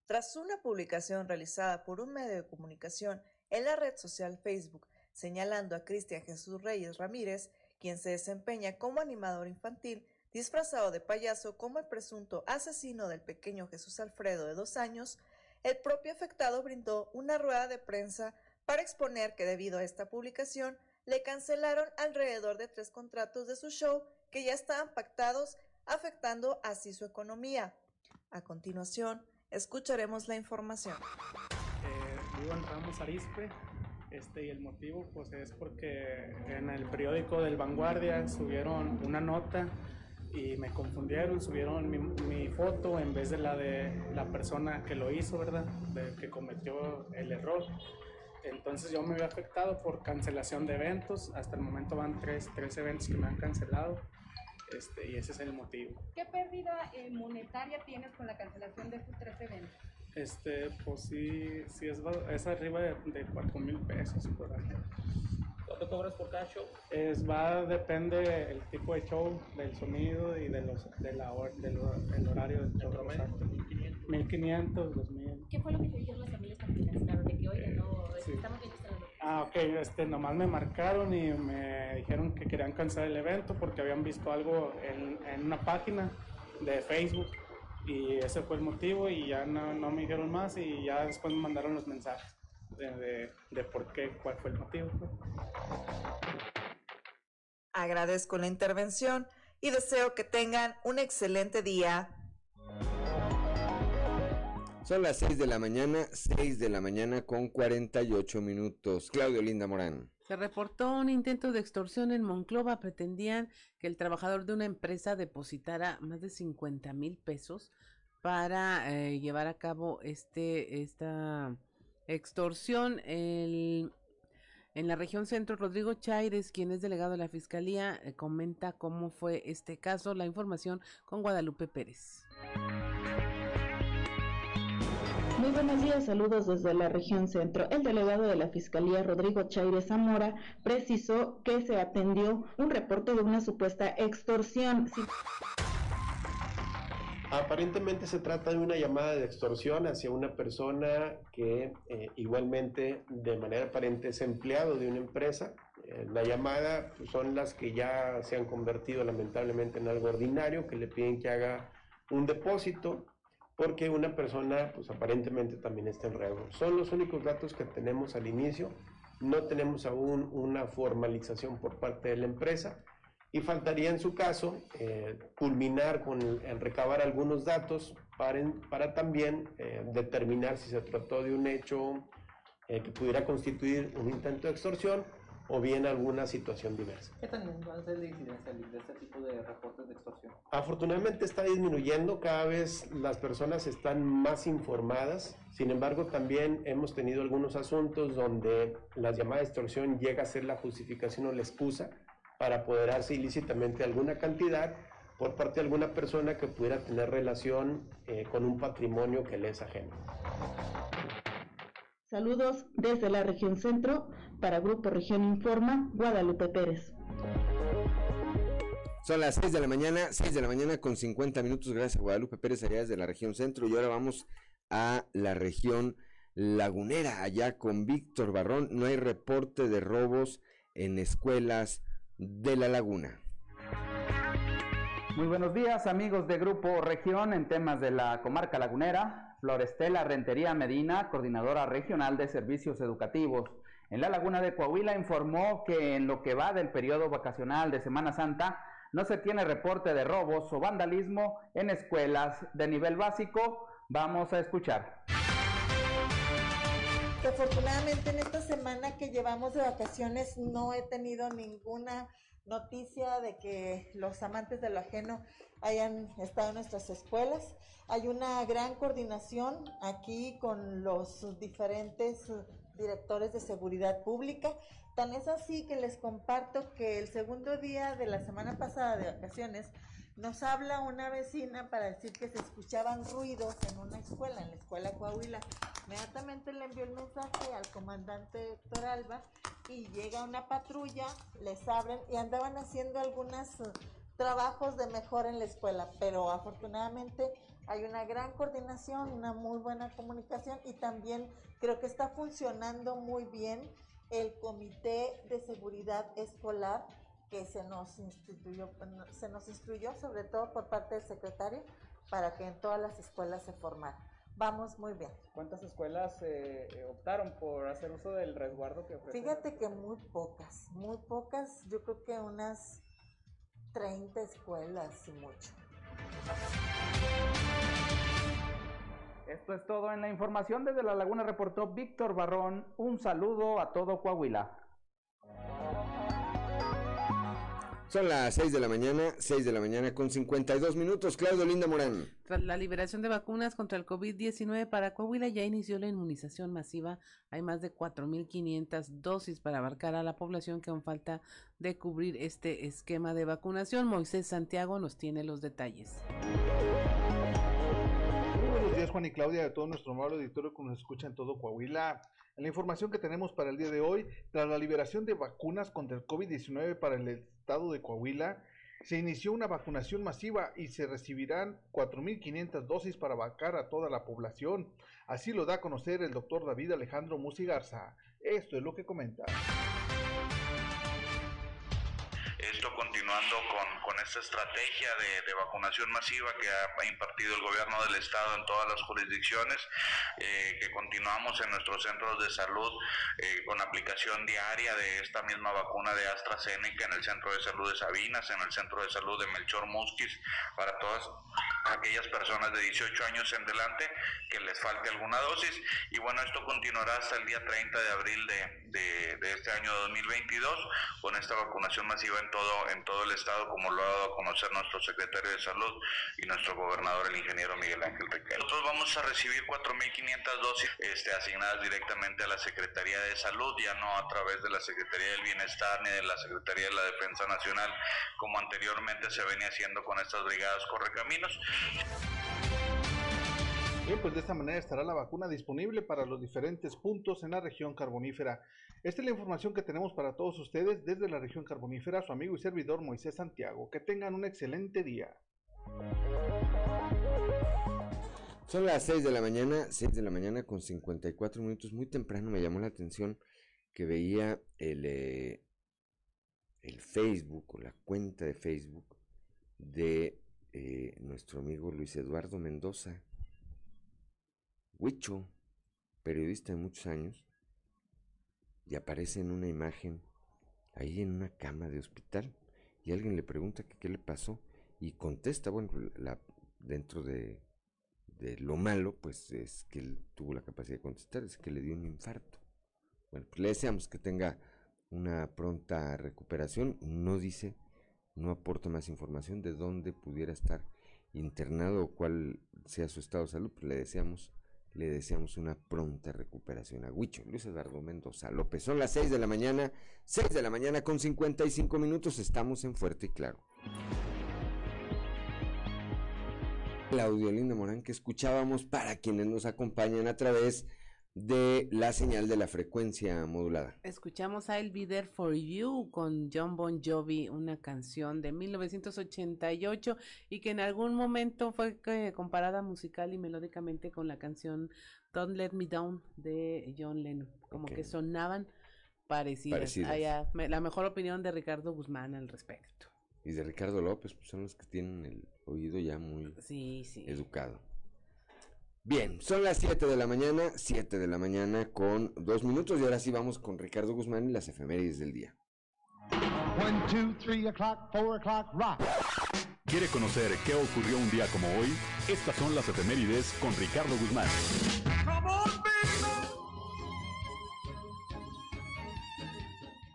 Tras una publicación realizada por un medio de comunicación en la red social Facebook señalando a Cristian Jesús Reyes Ramírez, quien se desempeña como animador infantil disfrazado de payaso como el presunto asesino del pequeño Jesús Alfredo de dos años, el propio afectado brindó una rueda de prensa para exponer que debido a esta publicación le cancelaron alrededor de tres contratos de su show que ya estaban pactados, afectando así su economía. A continuación, escucharemos la información. Eh, vivo en Ramos Arispe este, y el motivo pues es porque en el periódico del Vanguardia subieron una nota y me confundieron, subieron mi, mi, foto en vez de la de la persona que lo hizo, ¿verdad? De, que cometió el error. Entonces yo me había afectado por cancelación de eventos. Hasta el momento van tres, tres eventos que me han cancelado. Este, y ese es el motivo. ¿Qué pérdida eh, monetaria tienes con la cancelación de estos tres eventos? Este, pues sí, sí es, es arriba de, de 4 mil pesos por ahí. ¿Cuánto cobras por cada show? Es, va, depende el tipo de show, del sonido y de los, de la del, el horario del show. 1500. 1500, 2000. ¿Qué fue lo que te dijeron las familias cuando te cancelaron? De que, oye, no, sí. estamos viendo esta Ah, ok, este, nomás me marcaron y me dijeron que querían cancelar el evento porque habían visto algo en, en una página de Facebook y ese fue el motivo y ya no, no me dijeron más y ya después me mandaron los mensajes de, de, de por qué, cuál fue el motivo. Agradezco la intervención y deseo que tengan un excelente día. Son las 6 de la mañana, 6 de la mañana con 48 minutos. Claudio Linda Morán. Se reportó un intento de extorsión en Monclova. Pretendían que el trabajador de una empresa depositara más de 50 mil pesos para eh, llevar a cabo este esta extorsión. El, en la región centro, Rodrigo Chaires, quien es delegado de la Fiscalía, eh, comenta cómo fue este caso. La información con Guadalupe Pérez. Muy buenos días, saludos desde la región centro. El delegado de la Fiscalía, Rodrigo Chaire Zamora, precisó que se atendió un reporte de una supuesta extorsión. Aparentemente se trata de una llamada de extorsión hacia una persona que eh, igualmente de manera aparente es empleado de una empresa. Eh, la llamada pues, son las que ya se han convertido lamentablemente en algo ordinario, que le piden que haga un depósito porque una persona pues aparentemente también está en riesgo. Son los únicos datos que tenemos al inicio, no tenemos aún una formalización por parte de la empresa y faltaría en su caso eh, culminar con el, el, recabar algunos datos para, para también eh, determinar si se trató de un hecho eh, que pudiera constituir un intento de extorsión o bien alguna situación diversa. ¿Qué tan va a ser la incidencia de este tipo de reportes de extorsión? Afortunadamente está disminuyendo, cada vez las personas están más informadas, sin embargo también hemos tenido algunos asuntos donde la llamada extorsión llega a ser la justificación o la excusa para apoderarse ilícitamente alguna cantidad por parte de alguna persona que pudiera tener relación eh, con un patrimonio que le es ajeno. Saludos desde la región centro. Para Grupo Región Informa, Guadalupe Pérez. Son las 6 de la mañana, 6 de la mañana con 50 minutos. Gracias a Guadalupe Pérez, allá desde la región centro. Y ahora vamos a la región lagunera, allá con Víctor Barrón. No hay reporte de robos en escuelas de la laguna. Muy buenos días amigos de Grupo Región en temas de la comarca lagunera. Florestela Rentería Medina, coordinadora regional de servicios educativos en la laguna de Coahuila, informó que en lo que va del periodo vacacional de Semana Santa no se tiene reporte de robos o vandalismo en escuelas de nivel básico. Vamos a escuchar. Afortunadamente en esta semana que llevamos de vacaciones no he tenido ninguna noticia de que los amantes de lo ajeno hayan estado en nuestras escuelas. Hay una gran coordinación aquí con los diferentes directores de seguridad pública. Tan es así que les comparto que el segundo día de la semana pasada de vacaciones nos habla una vecina para decir que se escuchaban ruidos en una escuela, en la escuela Coahuila. Inmediatamente le envió el mensaje al comandante Héctor Alba y llega una patrulla, les abren y andaban haciendo algunos trabajos de mejora en la escuela, pero afortunadamente hay una gran coordinación, una muy buena comunicación y también creo que está funcionando muy bien el comité de seguridad escolar que se nos instituyó, se nos instruyó sobre todo por parte del secretario para que en todas las escuelas se formara. Vamos muy bien. ¿Cuántas escuelas eh, optaron por hacer uso del resguardo que ofrece? Fíjate que muy pocas, muy pocas, yo creo que unas 30 escuelas y mucho. Esto es todo en la información. Desde La Laguna reportó Víctor Barrón. Un saludo a todo Coahuila. Son las 6 de la mañana, 6 de la mañana con 52 minutos. Claudio Linda Morán. Tras la liberación de vacunas contra el COVID-19 para Coahuila ya inició la inmunización masiva. Hay más de 4.500 dosis para abarcar a la población que aún falta de cubrir este esquema de vacunación. Moisés Santiago nos tiene los detalles. Juan y Claudia de todo nuestro amable auditorio que nos escucha en todo Coahuila. La información que tenemos para el día de hoy, tras la liberación de vacunas contra el COVID-19 para el estado de Coahuila, se inició una vacunación masiva y se recibirán 4.500 dosis para vacar a toda la población. Así lo da a conocer el doctor David Alejandro Musigarza. Esto es lo que comenta. Continuando con, con esta estrategia de, de, vacunación masiva que ha impartido el gobierno del estado en todas las jurisdicciones, eh, que continuamos en nuestros centros de salud eh, con aplicación diaria de esta misma vacuna de AstraZeneca en el centro de salud de Sabinas, en el centro de salud de Melchor Musquis, para todas aquellas personas de 18 años en delante que les falte alguna dosis. Y bueno, esto continuará hasta el día 30 de abril de, de, de este año 2022 con esta vacunación masiva en todo, en todo el estado, como lo ha dado a conocer nuestro secretario de Salud y nuestro gobernador, el ingeniero Miguel Ángel Requel. Nosotros vamos a recibir 4.500 dosis este, asignadas directamente a la Secretaría de Salud, ya no a través de la Secretaría del Bienestar ni de la Secretaría de la Defensa Nacional, como anteriormente se venía haciendo con estas brigadas Correcaminos. Bien, pues de esta manera estará la vacuna disponible para los diferentes puntos en la región carbonífera. Esta es la información que tenemos para todos ustedes desde la región carbonífera, su amigo y servidor Moisés Santiago. Que tengan un excelente día. Son las 6 de la mañana, 6 de la mañana con 54 minutos. Muy temprano me llamó la atención que veía el, eh, el Facebook o la cuenta de Facebook de eh, nuestro amigo Luis Eduardo Mendoza. Huicho, periodista de muchos años, y aparece en una imagen ahí en una cama de hospital y alguien le pregunta qué le pasó y contesta, bueno, la, dentro de, de, lo malo, pues es que él tuvo la capacidad de contestar, es que le dio un infarto. Bueno, pues le deseamos que tenga una pronta recuperación, no dice, no aporta más información de dónde pudiera estar internado o cuál sea su estado de salud, pues le deseamos le deseamos una pronta recuperación a Huicho. Luis Eduardo Mendoza López. Son las 6 de la mañana, 6 de la mañana con 55 minutos. Estamos en Fuerte y Claro. Claudio Linda Morán que escuchábamos para quienes nos acompañan a través la señal de la frecuencia modulada. Escuchamos a El Be There For You con John Bon Jovi, una canción de 1988 y que en algún momento fue eh, comparada musical y melódicamente con la canción Don't Let Me Down de John Lennon, como okay. que sonaban parecidas. parecidas. Hay, uh, la mejor opinión de Ricardo Guzmán al respecto. Y de Ricardo López, pues son los que tienen el oído ya muy sí, sí. educado. Bien, son las 7 de la mañana, 7 de la mañana con dos minutos y ahora sí vamos con Ricardo Guzmán y las efemérides del día. One, two, three o'clock, four o'clock, rock. ¿Quiere conocer qué ocurrió un día como hoy? Estas son las efemérides con Ricardo Guzmán.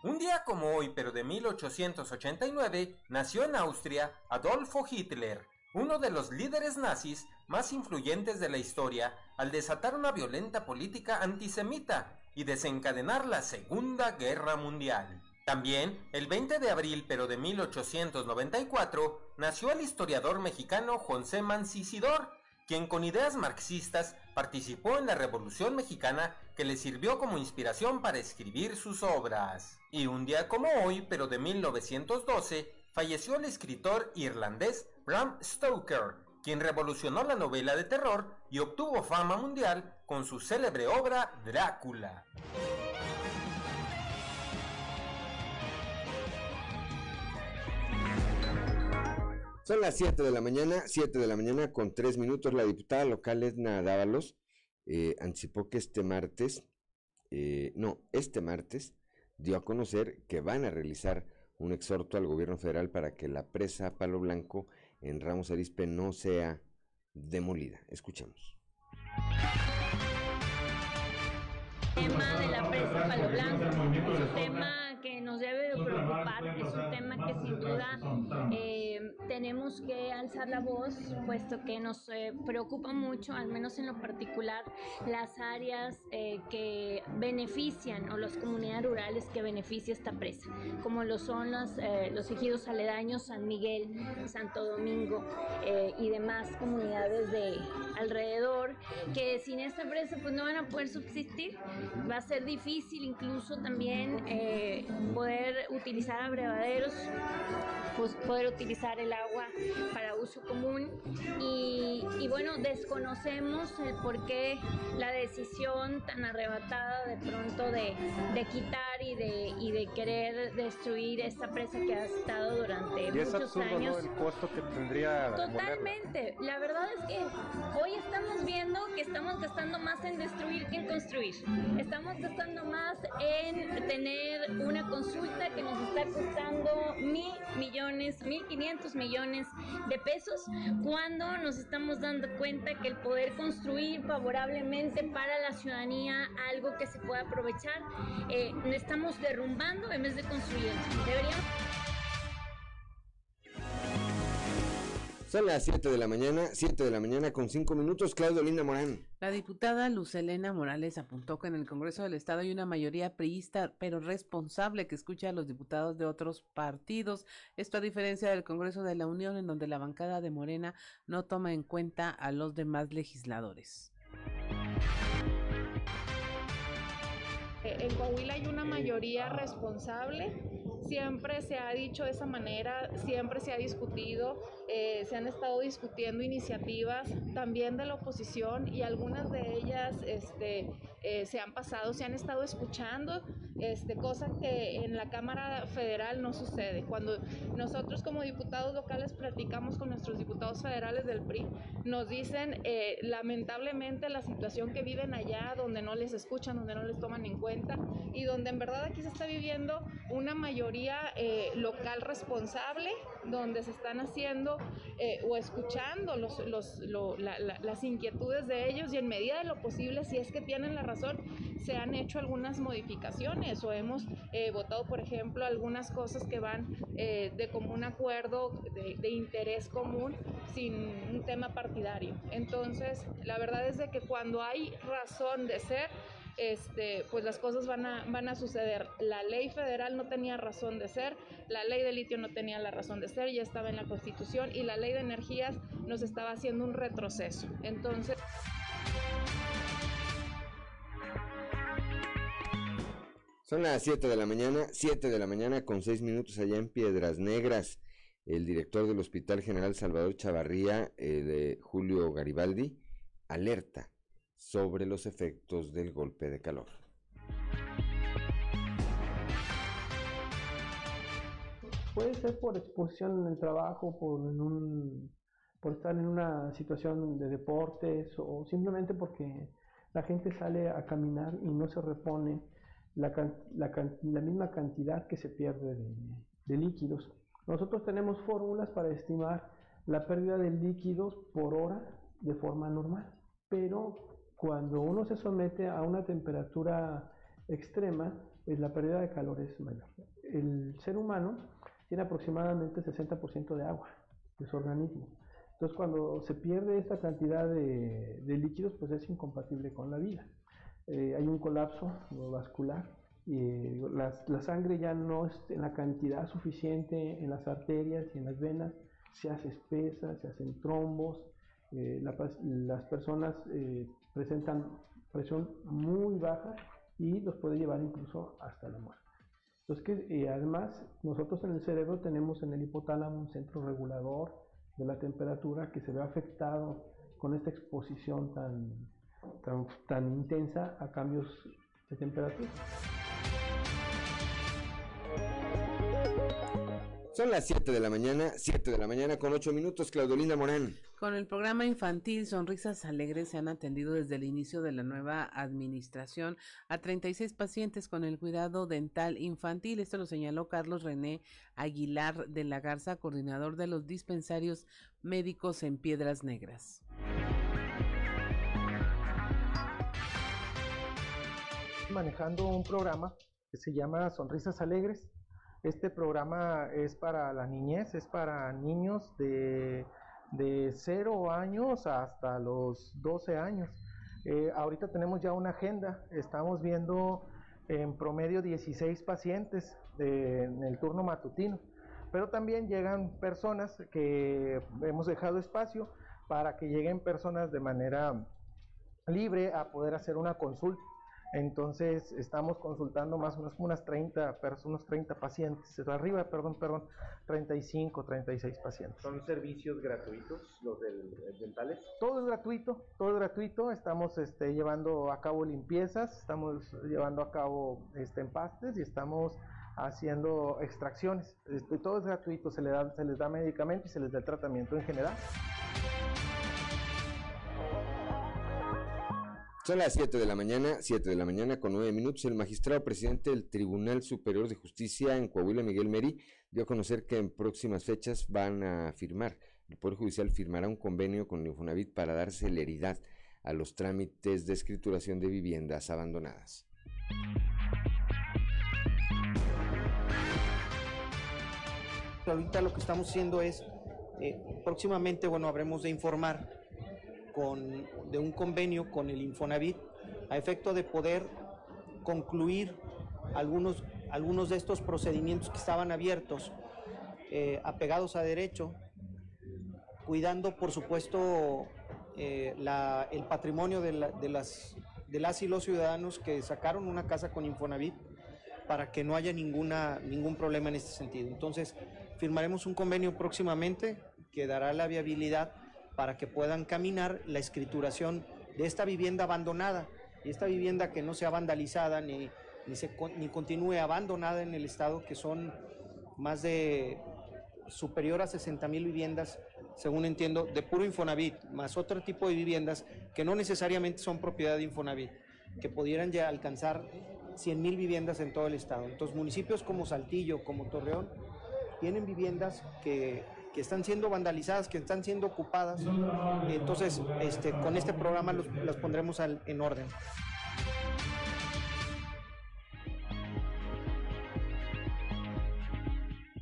Un día como hoy, pero de 1889, nació en Austria Adolfo Hitler, uno de los líderes nazis más influyentes de la historia, al desatar una violenta política antisemita y desencadenar la Segunda Guerra Mundial. También, el 20 de abril pero de 1894, nació el historiador mexicano José Mancisidor, quien con ideas marxistas participó en la Revolución Mexicana que le sirvió como inspiración para escribir sus obras. Y un día como hoy, pero de 1912, falleció el escritor irlandés Bram Stoker, quien revolucionó la novela de terror y obtuvo fama mundial con su célebre obra Drácula. Son las 7 de la mañana, 7 de la mañana con 3 minutos. La diputada local Edna Dávalos eh, anticipó que este martes, eh, no, este martes dio a conocer que van a realizar un exhorto al gobierno federal para que la presa Palo Blanco en Ramos Arispe no sea demolida. Escuchemos. El tema de la presa Palo Blanco es un tema que nos debe de preocupar, es un tema que sin duda eh, tenemos que alzar la voz, puesto que nos eh, preocupa mucho, al menos en lo particular, las áreas eh, que benefician o las comunidades rurales que beneficia esta presa, como lo son los, los ejidos aledaños, San Miguel, Santo Domingo y demás comunidades de alrededor, que sin esta presa pues no van a poder subsistir, va a ser difícil incluso también poder utilizar abrevaderos, pues poder utilizar el agua para uso común y, y bueno, desconocemos el por qué la decisión tan arrebatada de pronto de, de quitar y de, y de querer destruir esta presa que ha estado durante y muchos es absurdo, años. ¿no? El costo que tendría Totalmente. La verdad es que hoy estamos viendo que estamos gastando más en destruir que en construir. Estamos gastando más en tener una consulta que nos está costando mil millones, mil quinientos millones de pesos, cuando nos estamos dando cuenta que el poder construir favorablemente para la ciudadanía algo que se pueda aprovechar, eh, estamos derrumbando en vez de construir. Deberíamos Son las 7 de la mañana, 7 de la mañana con 5 minutos. Claudio Linda Morán. La diputada Lucelena Morales apuntó que en el Congreso del Estado hay una mayoría priista, pero responsable, que escucha a los diputados de otros partidos. Esto a diferencia del Congreso de la Unión, en donde la bancada de Morena no toma en cuenta a los demás legisladores. En Coahuila hay una mayoría responsable, siempre se ha dicho de esa manera, siempre se ha discutido, eh, se han estado discutiendo iniciativas también de la oposición y algunas de ellas este, eh, se han pasado, se han estado escuchando, este, cosa que en la Cámara Federal no sucede. Cuando nosotros como diputados locales platicamos con nuestros diputados federales del PRI, nos dicen eh, lamentablemente la situación que viven allá, donde no les escuchan, donde no les toman en cuenta y donde en verdad aquí se está viviendo una mayoría eh, local responsable, donde se están haciendo eh, o escuchando los, los, lo- la- la- las inquietudes de ellos y en medida de lo posible, si es que tienen la razón, se han hecho algunas modificaciones o hemos eh, votado, por ejemplo, algunas cosas que van eh, de común acuerdo, de, de interés común, sin un tema partidario. Entonces, la verdad es de que cuando hay razón de ser, este, pues las cosas van a, van a suceder. La ley federal no tenía razón de ser, la ley de litio no tenía la razón de ser, ya estaba en la Constitución y la ley de energías nos estaba haciendo un retroceso. Entonces... Son las 7 de la mañana, 7 de la mañana con 6 minutos allá en Piedras Negras. El director del Hospital General Salvador Chavarría, eh, de Julio Garibaldi, alerta sobre los efectos del golpe de calor. Puede ser por exposición en el trabajo, por, en un, por estar en una situación de deportes o simplemente porque la gente sale a caminar y no se repone la, la, misma cantidad que se pierde de, de líquidos. Nosotros tenemos fórmulas para estimar la pérdida de líquidos por hora de forma normal, pero cuando uno se somete a una temperatura extrema, pues la pérdida de calor es mayor. El ser humano tiene aproximadamente 60% de agua de su organismo. Entonces cuando se pierde esta cantidad de, de líquidos, pues es incompatible con la vida. Eh, hay un colapso vascular y la, sangre ya no es en la cantidad suficiente en las arterias y en las venas, se hace espesa, se hacen trombos, eh, la, las personas eh, presentan presión muy baja y los puede llevar incluso hasta la muerte. Entonces, que, además, nosotros en el cerebro tenemos en el hipotálamo un centro regulador de la temperatura que se ve afectado con esta exposición tan, tan, tan intensa a cambios de temperatura. Son las 7 de la mañana, 7 de la mañana con 8 minutos, Claudolina Morán. Con el programa infantil Sonrisas Alegres se han atendido desde el inicio de la nueva administración a 36 pacientes con el cuidado dental infantil. Esto lo señaló Carlos René Aguilar de la Garza, coordinador de los dispensarios médicos en Piedras Negras. Manejando un programa que se llama Sonrisas Alegres este programa es para la niñez, es para niños de, de 0 años hasta los 12 años. Eh, ahorita tenemos ya una agenda, estamos viendo en promedio 16 pacientes en el turno matutino, pero también llegan personas que hemos dejado espacio para que lleguen personas de manera libre a poder hacer una consulta. Entonces estamos consultando más o menos unas 30 personas, 30 pacientes, arriba, perdón, perdón, 35, 36 pacientes. ¿Son servicios gratuitos los del, dentales? Todo es gratuito, todo es gratuito. Estamos este, llevando a cabo limpiezas, estamos llevando a cabo este, empastes y estamos haciendo extracciones. Este, todo es gratuito, se, le da, se les da medicamento y se les da tratamiento en general. Son las 7 de la mañana, 7 de la mañana con 9 minutos. El magistrado presidente del Tribunal Superior de Justicia en Coahuila, Miguel Meri, dio a conocer que en próximas fechas van a firmar, el Poder Judicial firmará un convenio con Infonavit para dar celeridad a los trámites de escrituración de viviendas abandonadas. Ahorita lo que estamos haciendo es, eh, próximamente, bueno, habremos de informar con, de un convenio con el Infonavit a efecto de poder concluir algunos, algunos de estos procedimientos que estaban abiertos, eh, apegados a derecho, cuidando por supuesto eh, el patrimonio de, de, las, de las y los ciudadanos que sacaron una casa con Infonavit para que no haya ninguna, ningún problema en este sentido. Entonces, firmaremos un convenio próximamente que dará la viabilidad para que puedan caminar la escrituración de esta vivienda abandonada y esta vivienda que no sea vandalizada ni, ni, se, continúe abandonada en el estado, que son más de superior a 60 mil viviendas, según entiendo, de puro Infonavit, más otro tipo de viviendas que no necesariamente son propiedad de Infonavit, que pudieran ya alcanzar 100 mil viviendas en todo el estado. Entonces, municipios como Saltillo, como Torreón, tienen viviendas que que están siendo vandalizadas, que están siendo ocupadas. Entonces, este, con este programa los, las pondremos en orden.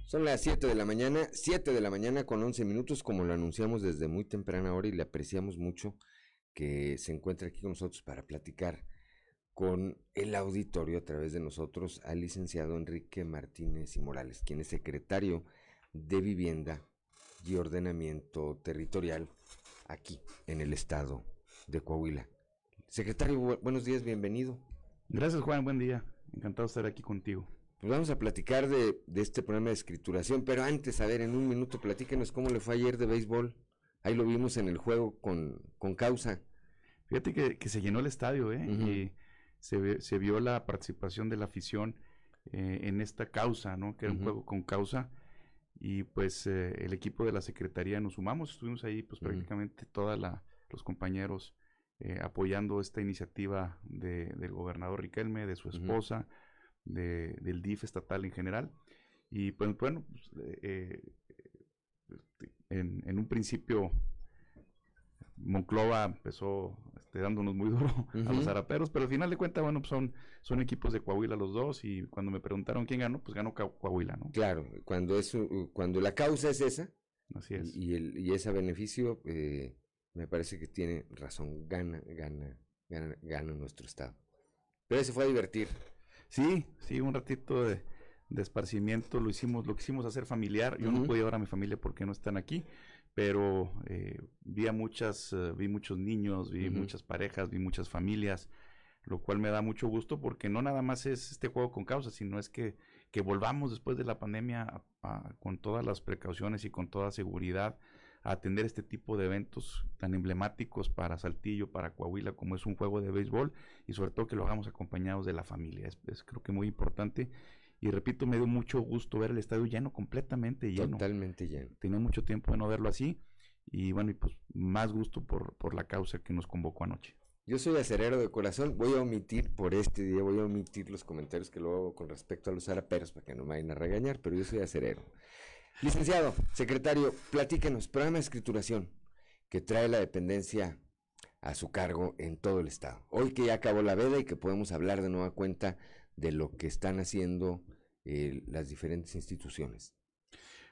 Son las 7 de la mañana, 7 de la mañana con 11 minutos, como lo anunciamos desde muy temprana hora y le apreciamos mucho que se encuentre aquí con nosotros para platicar con el auditorio a través de nosotros al licenciado Enrique Martínez y Morales, quien es secretario de Vivienda y ordenamiento territorial aquí en el estado de Coahuila. Secretario, buenos días, bienvenido. Gracias Juan, buen día. Encantado de estar aquí contigo. Pues vamos a platicar de, este problema de escrituración, pero antes, a ver, en un minuto, platíquenos cómo le fue ayer de béisbol. Ahí lo vimos en el juego con, con causa. Fíjate que, se llenó el estadio, ¿eh? Y se, se, vio la participación de la afición eh, en esta causa, ¿no? Que era un juego con causa y pues eh, el equipo de la secretaría nos sumamos, estuvimos ahí pues prácticamente todos los compañeros eh, apoyando esta iniciativa de, del gobernador Riquelme, de su esposa, de, del DIF estatal en general. Y pues bueno, pues, eh, en, en, un principio Monclova empezó dándonos muy duro a los zaraperos, pero al final de cuentas, bueno, pues son, son equipos de Coahuila los dos y cuando me preguntaron quién ganó, pues ganó Coahuila, ¿no? Claro, cuando, es, u- cuando la causa es esa, Así es. y, el, y ese beneficio, eh, me parece que tiene razón, gana, gana, gana, gana nuestro Estado. Pero se fue a divertir. Sí, sí, un ratito de, de esparcimiento, lo hicimos, lo quisimos hacer familiar. Yo no pude llevar a mi familia porque no están aquí, pero eh, vi a muchas, eh, vi muchos niños, vi muchas parejas, vi muchas familias, lo cual me da mucho gusto porque no nada más es este juego con causa, sino es que, que volvamos después de la pandemia a- a- con todas las precauciones y con toda seguridad a atender este tipo de eventos tan emblemáticos para Saltillo, para Coahuila, como es un juego de béisbol, y sobre todo que lo hagamos acompañados de la familia. Es, es creo que muy importante. Y repito, me dio mucho gusto ver el estadio lleno, completamente lleno. Totalmente lleno. Tenía mucho tiempo de no verlo así. Y bueno, y pues más gusto por, por la causa que nos convocó anoche. Yo soy acerero de corazón, voy a omitir por este día, voy a omitir los comentarios que luego hago con respecto a los zaraperos para que no me vayan a regañar, pero yo soy acerero. Licenciado, secretario, platíquenos, programa de escrituración que trae la dependencia a su cargo en todo el estado. Hoy que ya acabó la veda y que podemos hablar de nueva cuenta de lo que están haciendo eh, las diferentes instituciones.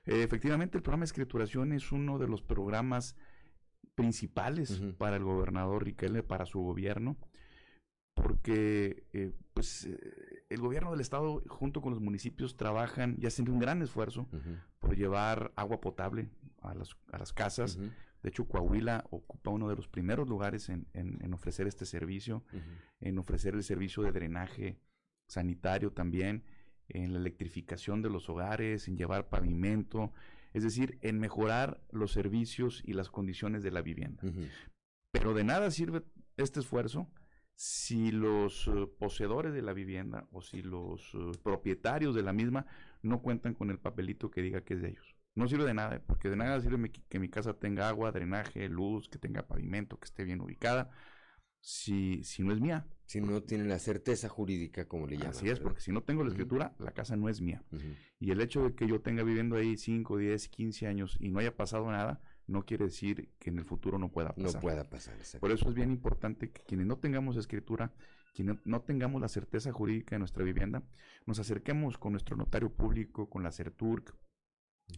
Eh, efectivamente, el programa de escrituración es uno de los programas principales para el gobernador Riquelme, para su gobierno, porque eh, pues eh, el gobierno del estado junto con los municipios trabajan y hacen un gran esfuerzo por llevar agua potable a las, a las casas. De hecho, Coahuila ocupa uno de los primeros lugares en, en- en ofrecer este servicio, en ofrecer el servicio de drenaje sanitario también, en la electrificación de los hogares, en llevar pavimento, es decir, en mejorar los servicios y las condiciones de la vivienda. Pero de nada sirve este esfuerzo si los eh, poseedores de la vivienda o si los eh, propietarios de la misma no cuentan con el papelito que diga que es de ellos. No sirve de nada, eh, porque de nada sirve mi- que mi casa tenga agua, drenaje, luz, que tenga pavimento, que esté bien ubicada, si, si no es mía. Si no tienen la certeza jurídica, como le llaman. Así es, ¿verdad? porque si no tengo la escritura, la casa no es mía. Y el hecho de que yo tenga viviendo ahí 5, 10, 15 años y no haya pasado nada, no quiere decir que en el futuro no pueda No pasar. pueda pasar, exacto. Por eso es bien importante que quienes no tengamos escritura, quienes no tengamos la certeza jurídica de nuestra vivienda, nos acerquemos con nuestro notario público, con la CERTURC,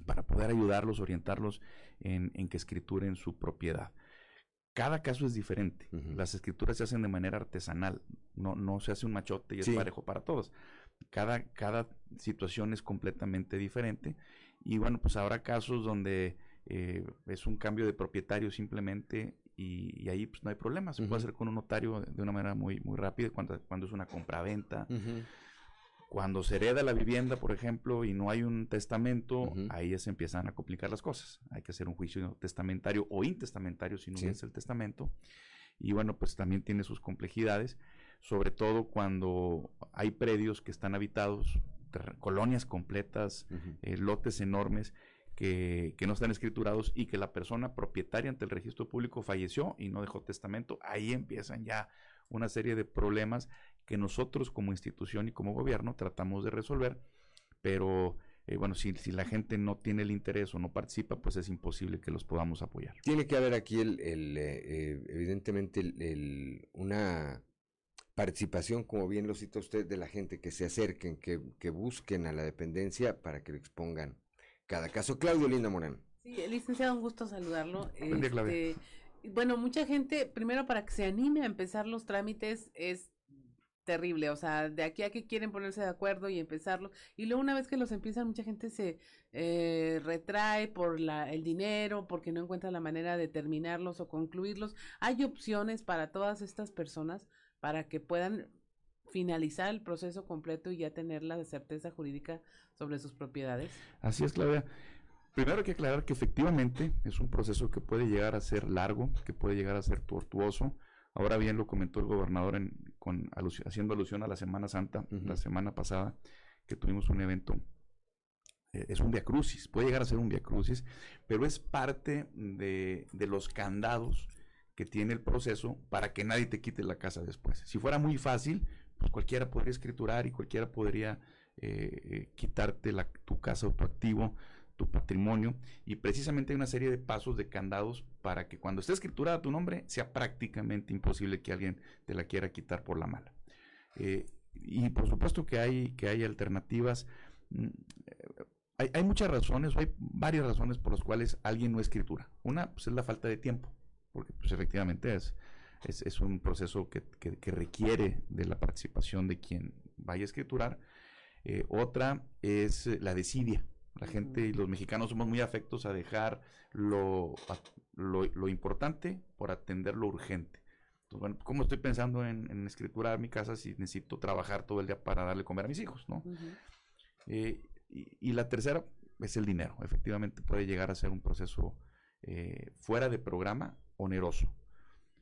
para poder ayudarlos, orientarlos en, en que escrituren su propiedad. Cada caso es diferente. Las escrituras se hacen de manera artesanal. No, no se hace un machote y es parejo para todos. Cada, cada situación es completamente diferente. Y bueno, pues habrá casos donde eh, es un cambio de propietario simplemente y, y ahí pues no hay problema. Se puede hacer con un notario de una manera muy, muy rápida cuando, cuando es una compraventa. Cuando se hereda la vivienda, por ejemplo, y no hay un testamento, ahí ya se empiezan a complicar las cosas. Hay que hacer un juicio testamentario o intestamentario si no Sí. es el testamento. Y bueno, pues también tiene sus complejidades, sobre todo cuando hay predios que están habitados, colonias completas, eh, lotes enormes que, que no están escriturados y que la persona propietaria ante el registro público falleció y no dejó testamento. Ahí empiezan ya una serie de problemas que nosotros como institución y como gobierno tratamos de resolver, pero eh, bueno, si, si la gente no tiene el interés o no participa, pues es imposible que los podamos apoyar. Tiene que haber aquí, el, el, eh, eh, evidentemente, el- el- una participación, como bien lo cita usted, de la gente que se acerquen, que, que busquen a la dependencia para que le expongan cada caso. Claudio Linda Morán. Sí, licenciado, un gusto saludarlo. Buen día. Este, bueno, mucha gente, primero para que se anime a empezar los trámites es terrible, o sea, de aquí a que quieren ponerse de acuerdo y empezarlo, y luego una vez que los empiezan, mucha gente se eh, retrae por la, el dinero, porque no encuentra la manera de terminarlos o concluirlos. Hay opciones para todas estas personas para que puedan finalizar el proceso completo y ya tener la certeza jurídica sobre sus propiedades. Así es, Claudia. Primero hay que aclarar que efectivamente es un proceso que puede llegar a ser largo, que puede llegar a ser tortuoso. Ahora bien, lo comentó el gobernador en, con, haciendo alusión a la Semana Santa, la semana pasada, que tuvimos un evento. eh, es un viacrucis, puede llegar a ser un viacrucis, pero es parte de, de los candados que tiene el proceso para que nadie te quite la casa después. Si fuera muy fácil, pues cualquiera podría escriturar y cualquiera podría eh, eh, quitarte la- tu casa o tu activo tu patrimonio y precisamente hay una serie de pasos de candados para que cuando esté escriturada tu nombre sea prácticamente imposible que alguien te la quiera quitar por la mala. Eh, y por supuesto que hay, que hay alternativas. Mm, hay, hay, muchas razones, hay varias razones por las cuales alguien no escritura. Una pues, es la falta de tiempo, porque pues, efectivamente es, es, un proceso que, que, que, requiere de la participación de quien vaya a escriturar. Eh, otra es la desidia. La gente y los mexicanos somos muy afectos a dejar lo, lo, lo importante por atender lo urgente. Entonces, bueno, ¿cómo estoy pensando en, en, escriturar mi casa si necesito trabajar todo el día para darle comer a mis hijos? ¿no? Uh -huh. eh, y, y, la tercera es el dinero. Efectivamente puede llegar a ser un proceso eh, fuera de programa oneroso.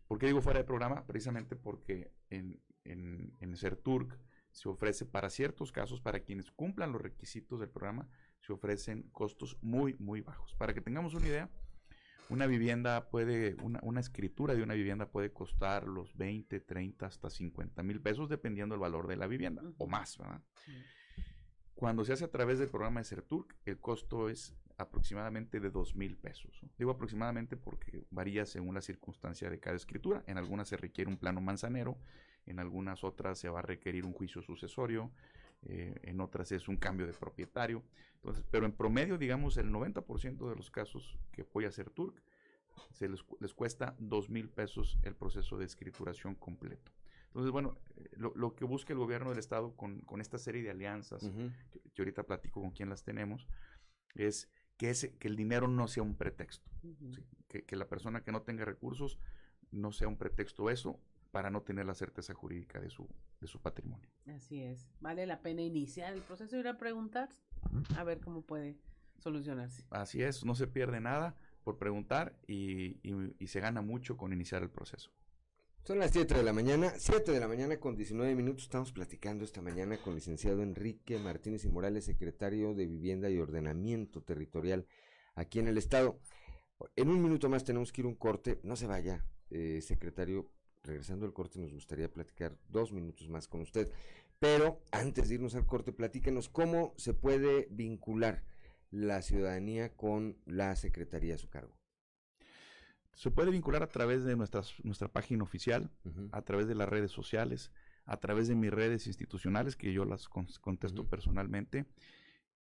¿Por qué digo fuera de programa? Precisamente porque en, en, en CERTURC se ofrece para ciertos casos, para quienes cumplan los requisitos del programa, se ofrecen costos muy, muy bajos. Para que tengamos una idea, una vivienda puede, una, una, escritura de una vivienda puede costar los 20, 30, hasta 50 mil pesos, dependiendo del valor de la vivienda, o más, ¿verdad? -huh. Cuando se hace a través del programa de CERTURC, el costo es aproximadamente de 2 mil pesos. Digo aproximadamente porque varía según la circunstancia de cada escritura. En algunas se requiere un plano manzanero, en algunas otras se va a requerir un juicio sucesorio, eh, en otras es un cambio de propietario. Entonces, pero en promedio, digamos, el 90% de los casos que apoya CERTURC se les, les cuesta 2 mil pesos el proceso de escrituración completo. Entonces, bueno, eh, lo, lo, que busca el gobierno del Estado con, con esta serie de alianzas, uh -huh. que, que, ahorita platico con quién las tenemos, es que, ese, que el dinero no sea un pretexto. Uh -huh. ¿sí? que, que, la persona que no tenga recursos no sea un pretexto eso para no tener la certeza jurídica de su, de su patrimonio. Así es. Vale la pena iniciar el proceso y ir a preguntar a ver cómo puede solucionarse. Así es, no se pierde nada por preguntar y, y, y se gana mucho con iniciar el proceso. Son las 7 de la mañana, 7 de la mañana con 19 minutos. Estamos platicando esta mañana con el licenciado Enrique Martínez y Morales, secretario de Vivienda y Ordenamiento Territorial aquí en el Estado. En un minuto más tenemos que ir a un corte. No se vaya, eh, secretario. Regresando al corte, nos gustaría platicar dos minutos más con usted. Pero antes de irnos al corte, platíquenos cómo se puede vincular la ciudadanía con la secretaría a su cargo se puede vincular a través de nuestras, nuestra página oficial, uh -huh. a través de las redes sociales, a través de mis redes institucionales, que yo las contesto uh -huh. personalmente.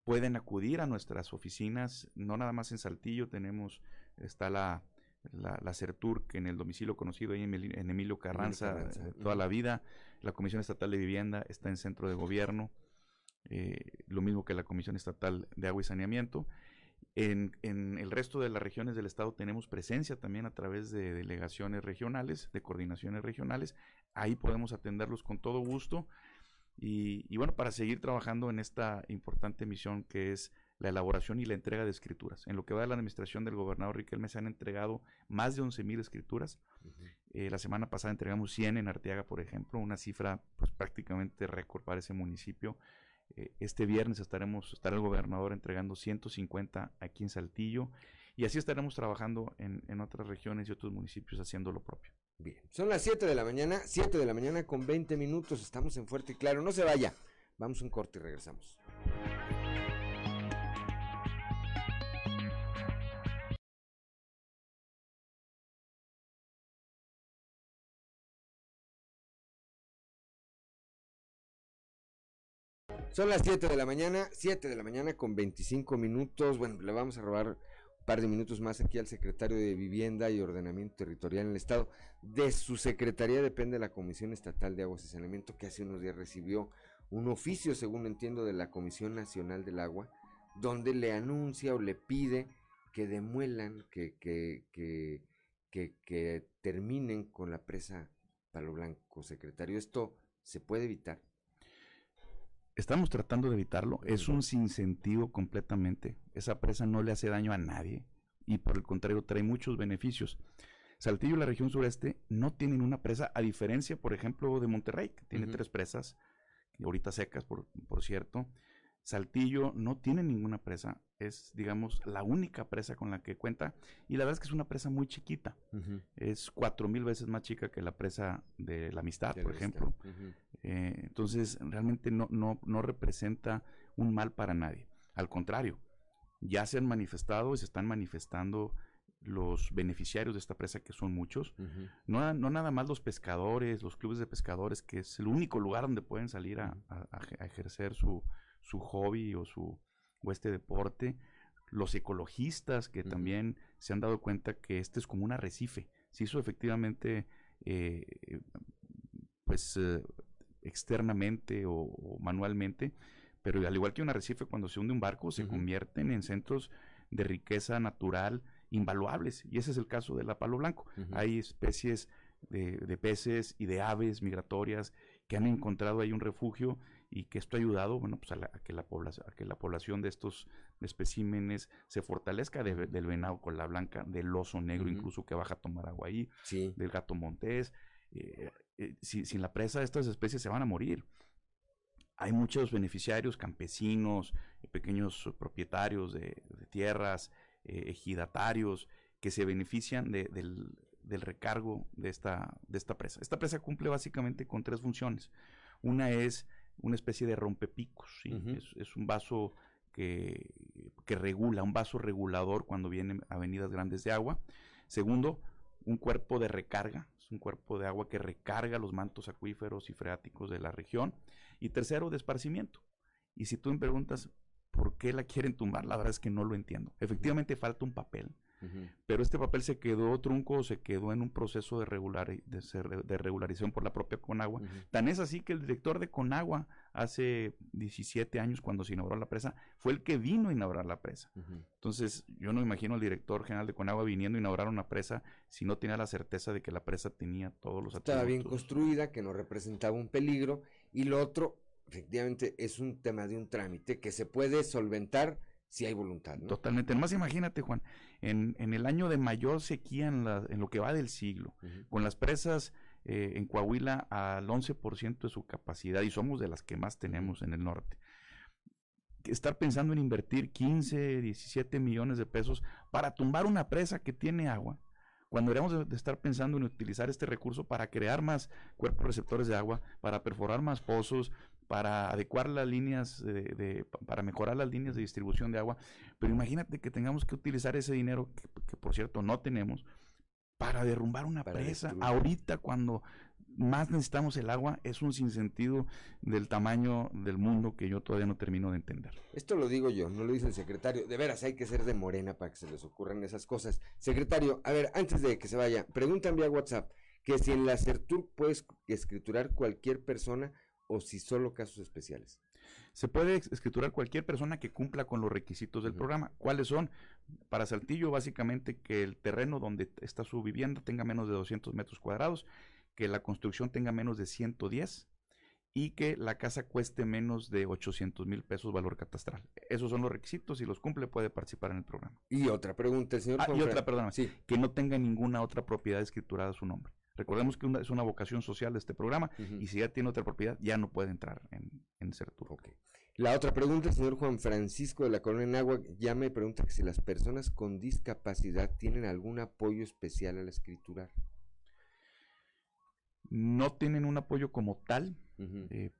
Pueden acudir a nuestras oficinas, no nada más en Saltillo, tenemos, está la, la, la CERTURC en el domicilio conocido ahí en, en Emilio Carranza, Emilio Carranza. toda la vida. La Comisión Estatal de Vivienda está en Centro de Gobierno, eh, lo mismo que la Comisión Estatal de Agua y Saneamiento. En, en, el resto de las regiones del estado tenemos presencia también a través de delegaciones regionales, de coordinaciones regionales. Ahí podemos atenderlos con todo gusto. Y, y, bueno, para seguir trabajando en esta importante misión que es la elaboración y la entrega de escrituras. En lo que va de la administración del gobernador Riquelme se han entregado más de 11 mil escrituras. Uh -huh. eh, la semana pasada entregamos 100 en Arteaga, por ejemplo, una cifra pues, prácticamente récord para ese municipio. Eh, este viernes estaremos, estará el gobernador entregando 150 aquí en Saltillo y así estaremos trabajando en, en, otras regiones y otros municipios haciendo lo propio. Bien, son las 7 de la mañana, 7 de la mañana con 20 minutos, estamos en Fuerte y Claro, no se vaya, vamos un corte y regresamos. Son las 7 de la mañana, 7 de la mañana con 25 minutos. Bueno, le vamos a robar un par de minutos más aquí al secretario de Vivienda y Ordenamiento Territorial en el Estado. De su secretaría depende la Comisión Estatal de Aguas y Saneamiento, que hace unos días recibió un oficio, según entiendo, de la Comisión Nacional del Agua, donde le anuncia o le pide que demuelan, que, que, que, que, que terminen con la presa Palo Blanco, secretario. ¿Esto se puede evitar? Estamos tratando de evitarlo. Es un sinsentido completamente. Esa presa no le hace daño a nadie y por el contrario trae muchos beneficios. Saltillo y la región sureste no tienen una presa, a diferencia, por ejemplo, de Monterrey, que tiene uh -huh. tres presas, ahorita secas, por, por cierto. Saltillo no tiene ninguna presa, es, digamos, la única presa con la que cuenta, y la verdad es que es una presa muy chiquita, uh -huh. es cuatro mil veces más chica que la presa de la amistad, de por ejemplo. Uh -huh. eh, entonces, realmente no, no, no representa un mal para nadie, al contrario, ya se han manifestado y se están manifestando los beneficiarios de esta presa, que son muchos, no, no nada más los pescadores, los clubes de pescadores, que es el único lugar donde pueden salir a, ejercer su, su, hobby o, su, o este deporte, los ecologistas que también se han dado cuenta que este es como un arrecife. Si eso efectivamente, eh, pues eh, externamente o, manualmente, pero al igual que un arrecife cuando se hunde un barco, se convierten en centros de riqueza natural invaluables. Y ese es el caso del palo blanco. Hay especies de, peces y de aves migratorias que han encontrado ahí un refugio y que esto ha ayudado bueno, pues a, que la población, a que la población de estos especímenes se fortalezca del venado con la blanca, del oso negro incluso que baja a tomar agua ahí, del gato montés. Eh, eh, sin la presa estas especies se van a morir. Hay muchos beneficiarios, campesinos, pequeños propietarios de tierras, eh, ejidatarios que se benefician del, recargo de esta, de esta presa. Esta presa cumple básicamente con tres funciones. Una es una especie de rompepicos, es, un vaso que, que, regula, un vaso regulador cuando vienen avenidas grandes de agua. Segundo, un cuerpo de recarga, es un cuerpo de agua que recarga los mantos acuíferos y freáticos de la región. Y tercero, de esparcimiento. Y si tú me preguntas, ¿Por qué la quieren tumbar? La verdad es que no lo entiendo. Efectivamente falta un papel, pero este papel se quedó trunco, se quedó en un proceso de, regular, de, regularización por la propia Conagua. Tan es así que el director de Conagua hace 17 años cuando se inauguró la presa, fue el que vino a inaugurar la presa. Entonces, yo no imagino al director general de Conagua viniendo a inaugurar una presa si no tenía la certeza de que la presa tenía todos los atributos. Estaba bien construida, que no representaba un peligro, y lo otro, efectivamente es un tema de un trámite que se puede solventar si hay voluntad. Totalmente. Más imagínate, Juan, en, en, el año de mayor sequía en, la, en lo que va del siglo, con las presas eh, en Coahuila al 11% de su capacidad y somos de las que más tenemos en el norte. Estar pensando en invertir 15, 17 millones de pesos para tumbar una presa que tiene agua, cuando deberíamos de estar pensando en utilizar este recurso para crear más cuerpos receptores de agua, para perforar más pozos, para adecuar las líneas, de, para mejorar las líneas de distribución de agua. Pero imagínate que tengamos que utilizar ese dinero, que, por cierto no tenemos, para derrumbar una presa. Ahorita cuando más necesitamos el agua, es un sinsentido del tamaño del mundo que yo todavía no termino de entender. Esto lo digo yo, no lo dice el secretario. De veras, hay que ser de morena para que se les ocurran esas cosas. Secretario, a ver, antes de que se vaya, preguntan vía WhatsApp que si en la CERTUR puedes escriturar cualquier persona o si solo casos especiales? Se puede escriturar cualquier persona que cumpla con los requisitos del programa. ¿Cuáles son? Para Saltillo, básicamente que el terreno donde está su vivienda tenga menos de 200 metros cuadrados, que la construcción tenga menos de 110 y que la casa cueste menos de 800 mil pesos valor catastral. Esos son los requisitos. Si los cumple, puede participar en el programa. Y otra pregunta, señor. Ah, y otra, perdón, sí. que no tenga ninguna otra propiedad escriturada a su nombre. Recordemos que es una vocación social de este programa y si ya tiene otra propiedad ya no puede entrar en, en Certur. La otra pregunta, el señor Juan Francisco de la Colonia Nagua ya me pregunta que si las personas con discapacidad tienen algún apoyo especial al escriturar. No tienen un apoyo como tal, eh,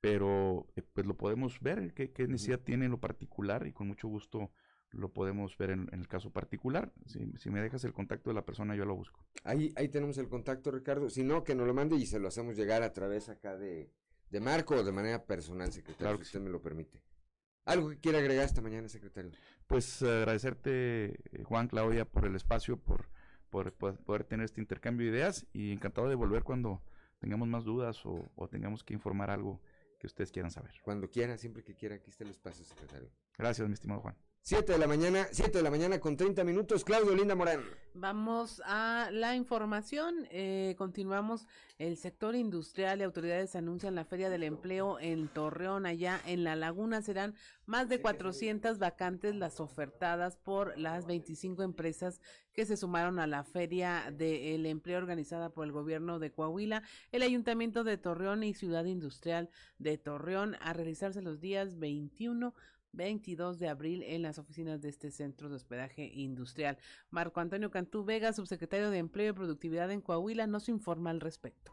pero eh, pues lo podemos ver, qué, qué necesidad tiene en lo particular y con mucho gusto lo podemos ver en, el caso particular. Si, me dejas el contacto de la persona, yo lo busco. Ahí, ahí tenemos el contacto, Ricardo. Si no, que nos lo mande y se lo hacemos llegar a través acá de, de Marco o de manera personal, secretario, si usted me lo permite. ¿Algo que quiera agregar esta mañana, secretario? Pues agradecerte, eh, Juan, Claudia, por el espacio, por, por, poder tener este intercambio de ideas y encantado de volver cuando tengamos más dudas o, o tengamos que informar algo que ustedes quieran saber. Cuando quiera, siempre que quiera, aquí está el espacio, secretario. Gracias, mi estimado Juan. 7 de la mañana, 7 de la mañana con 30 minutos. Claudio Linda Morán. Vamos a la información. Eh, continuamos. El sector industrial y autoridades anuncian la Feria del Empleo en Torreón, allá en La Laguna. Serán más de 400 vacantes las ofertadas por las 25 empresas que se sumaron a la Feria del Empleo organizada por el gobierno de Coahuila, el Ayuntamiento de Torreón y Ciudad Industrial de Torreón a realizarse los días 21 22 de abril en las oficinas de este centro de hospedaje industrial. Marco Antonio Cantú Vega, subsecretario de Empleo y Productividad en Coahuila, nos informa al respecto.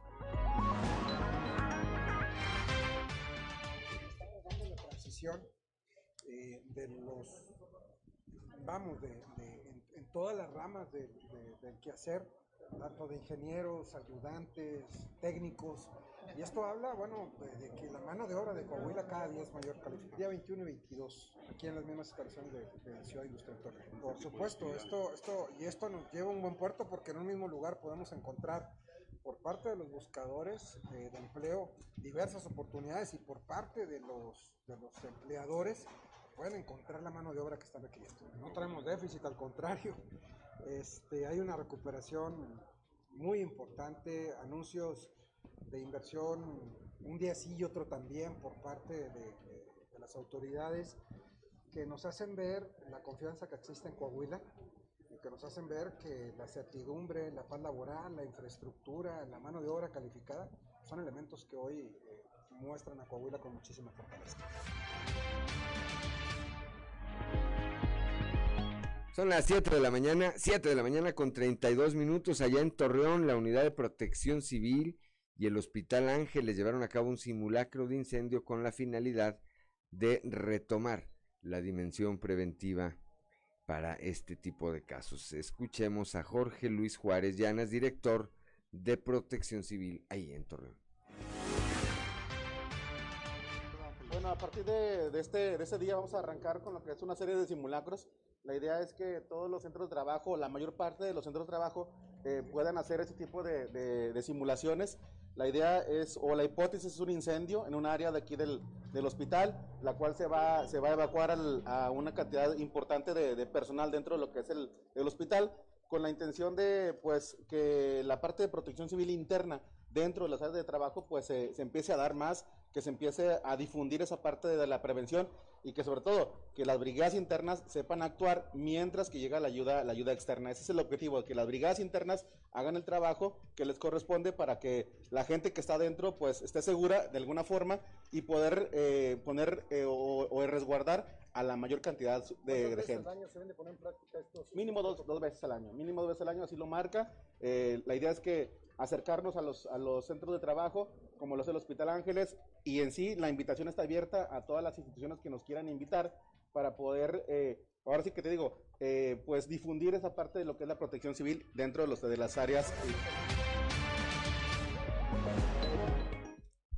Estamos dando la transición eh, de los vamos, de, en, todas las ramas del, de- quehacer, tanto de ingenieros, ayudantes, técnicos. Y esto habla, bueno, de, que la mano de obra de Coahuila cada día es mayor calificada. Día 21 y 22, aquí en las mismas instalaciones de, de Ciudad Industrial Torreón. Por supuesto, esto, esto, y esto nos lleva a un buen puerto porque en un mismo lugar podemos encontrar por parte de los buscadores eh, de empleo diversas oportunidades y por parte de los, de los empleadores pueden encontrar la mano de obra que están requiriendo. No traemos déficit, al contrario, este, hay una recuperación muy importante, anuncios de inversión un día sí y otro también por parte de, las autoridades que nos hacen ver la confianza que existe en Coahuila y que nos hacen ver que la certidumbre, la paz laboral, la infraestructura, la mano de obra calificada son elementos que hoy eh, muestran a Coahuila con muchísima fortaleza. Son las 7 de la mañana, 7 de la mañana con 32 minutos allá en Torreón, la unidad de protección civil y el Hospital Ángeles llevaron a cabo un simulacro de incendio con la finalidad de retomar la dimensión preventiva para este tipo de casos. Escuchemos a Jorge Luis Juárez Llanas, director de protección civil ahí en Torreón. Bueno, a partir de, este, de este día vamos a arrancar con lo que es una serie de simulacros. La idea es que todos los centros de trabajo, la mayor parte de los centros de trabajo, eh, puedan hacer ese tipo de, simulaciones. La idea es, o la hipótesis es un incendio en un área de aquí del, hospital, la cual se va, se va a evacuar a una cantidad importante de, de personal dentro de lo que es el, el hospital, con la intención de, pues, que la parte de protección civil interna dentro de las áreas de trabajo, pues, se, se empiece a dar más, que se empiece a difundir esa parte de la prevención y que sobre todo que las brigadas internas sepan actuar mientras que llega la ayuda, la ayuda externa. Ese es el objetivo, que las brigadas internas hagan el trabajo que les corresponde para que la gente que está dentro pues esté segura de alguna forma y poder eh, poner eh, o, o resguardar a la mayor cantidad de, de gente. año se deben de poner en práctica estos? Mínimo dos, dos veces al año, mínimo dos veces al año, así lo marca. Eh, la idea es que acercarnos a los, a los centros de trabajo, como lo es el Hospital Ángeles, y en sí la invitación está abierta a todas las instituciones que nos quieran invitar para poder, eh, ahora sí que te digo, eh, pues difundir esa parte de lo que es la protección civil dentro de, los, de las áreas.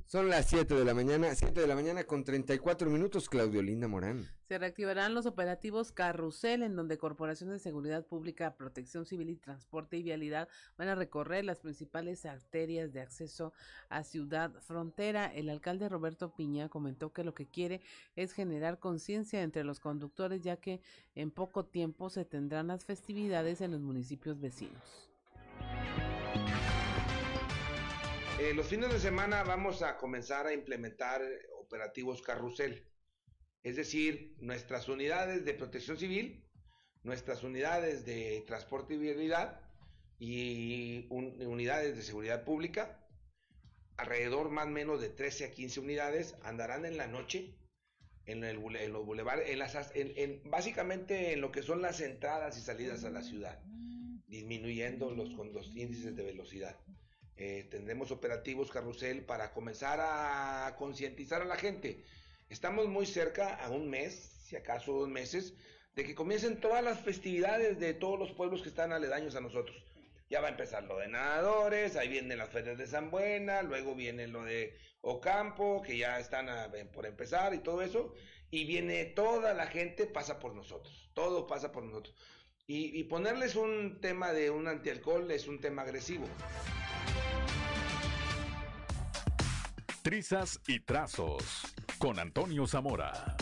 Son las 7 de la mañana, 7 de la mañana con 34 minutos, Claudio Linda Morán. Se reactivarán los operativos Carrusel, en donde Corporación de Seguridad Pública, Protección Civil y Transporte y Vialidad van a recorrer las principales arterias de acceso a Ciudad Frontera. El alcalde Roberto Piña comentó que lo que quiere es generar conciencia entre los conductores, ya que en poco tiempo se tendrán las festividades en los municipios vecinos. Eh, los fines de semana vamos a comenzar a implementar operativos carrusel, es decir, nuestras unidades de protección civil, nuestras unidades de transporte y vialidad y un- unidades de seguridad pública, alrededor más o menos de 13 a 15 unidades andarán en la noche en, el, los bulevares, en- básicamente en lo que son las entradas y salidas a la ciudad, disminuyendo los, con los índices de velocidad. Eh, tendremos operativos carrusel para comenzar a concientizar a la gente. Estamos muy cerca, a un mes, si acaso dos meses, de que comiencen todas las festividades de todos los pueblos que están aledaños a nosotros. Ya va a empezar lo de nadadores, ahí vienen las ferias de San Buena, luego viene lo de Ocampo, que ya están a- por empezar y todo eso, y viene toda la gente, pasa por nosotros, todo pasa por nosotros. Y, y ponerles un tema de un antialcohol es un tema agresivo. Trizas y trazos con Antonio Zamora.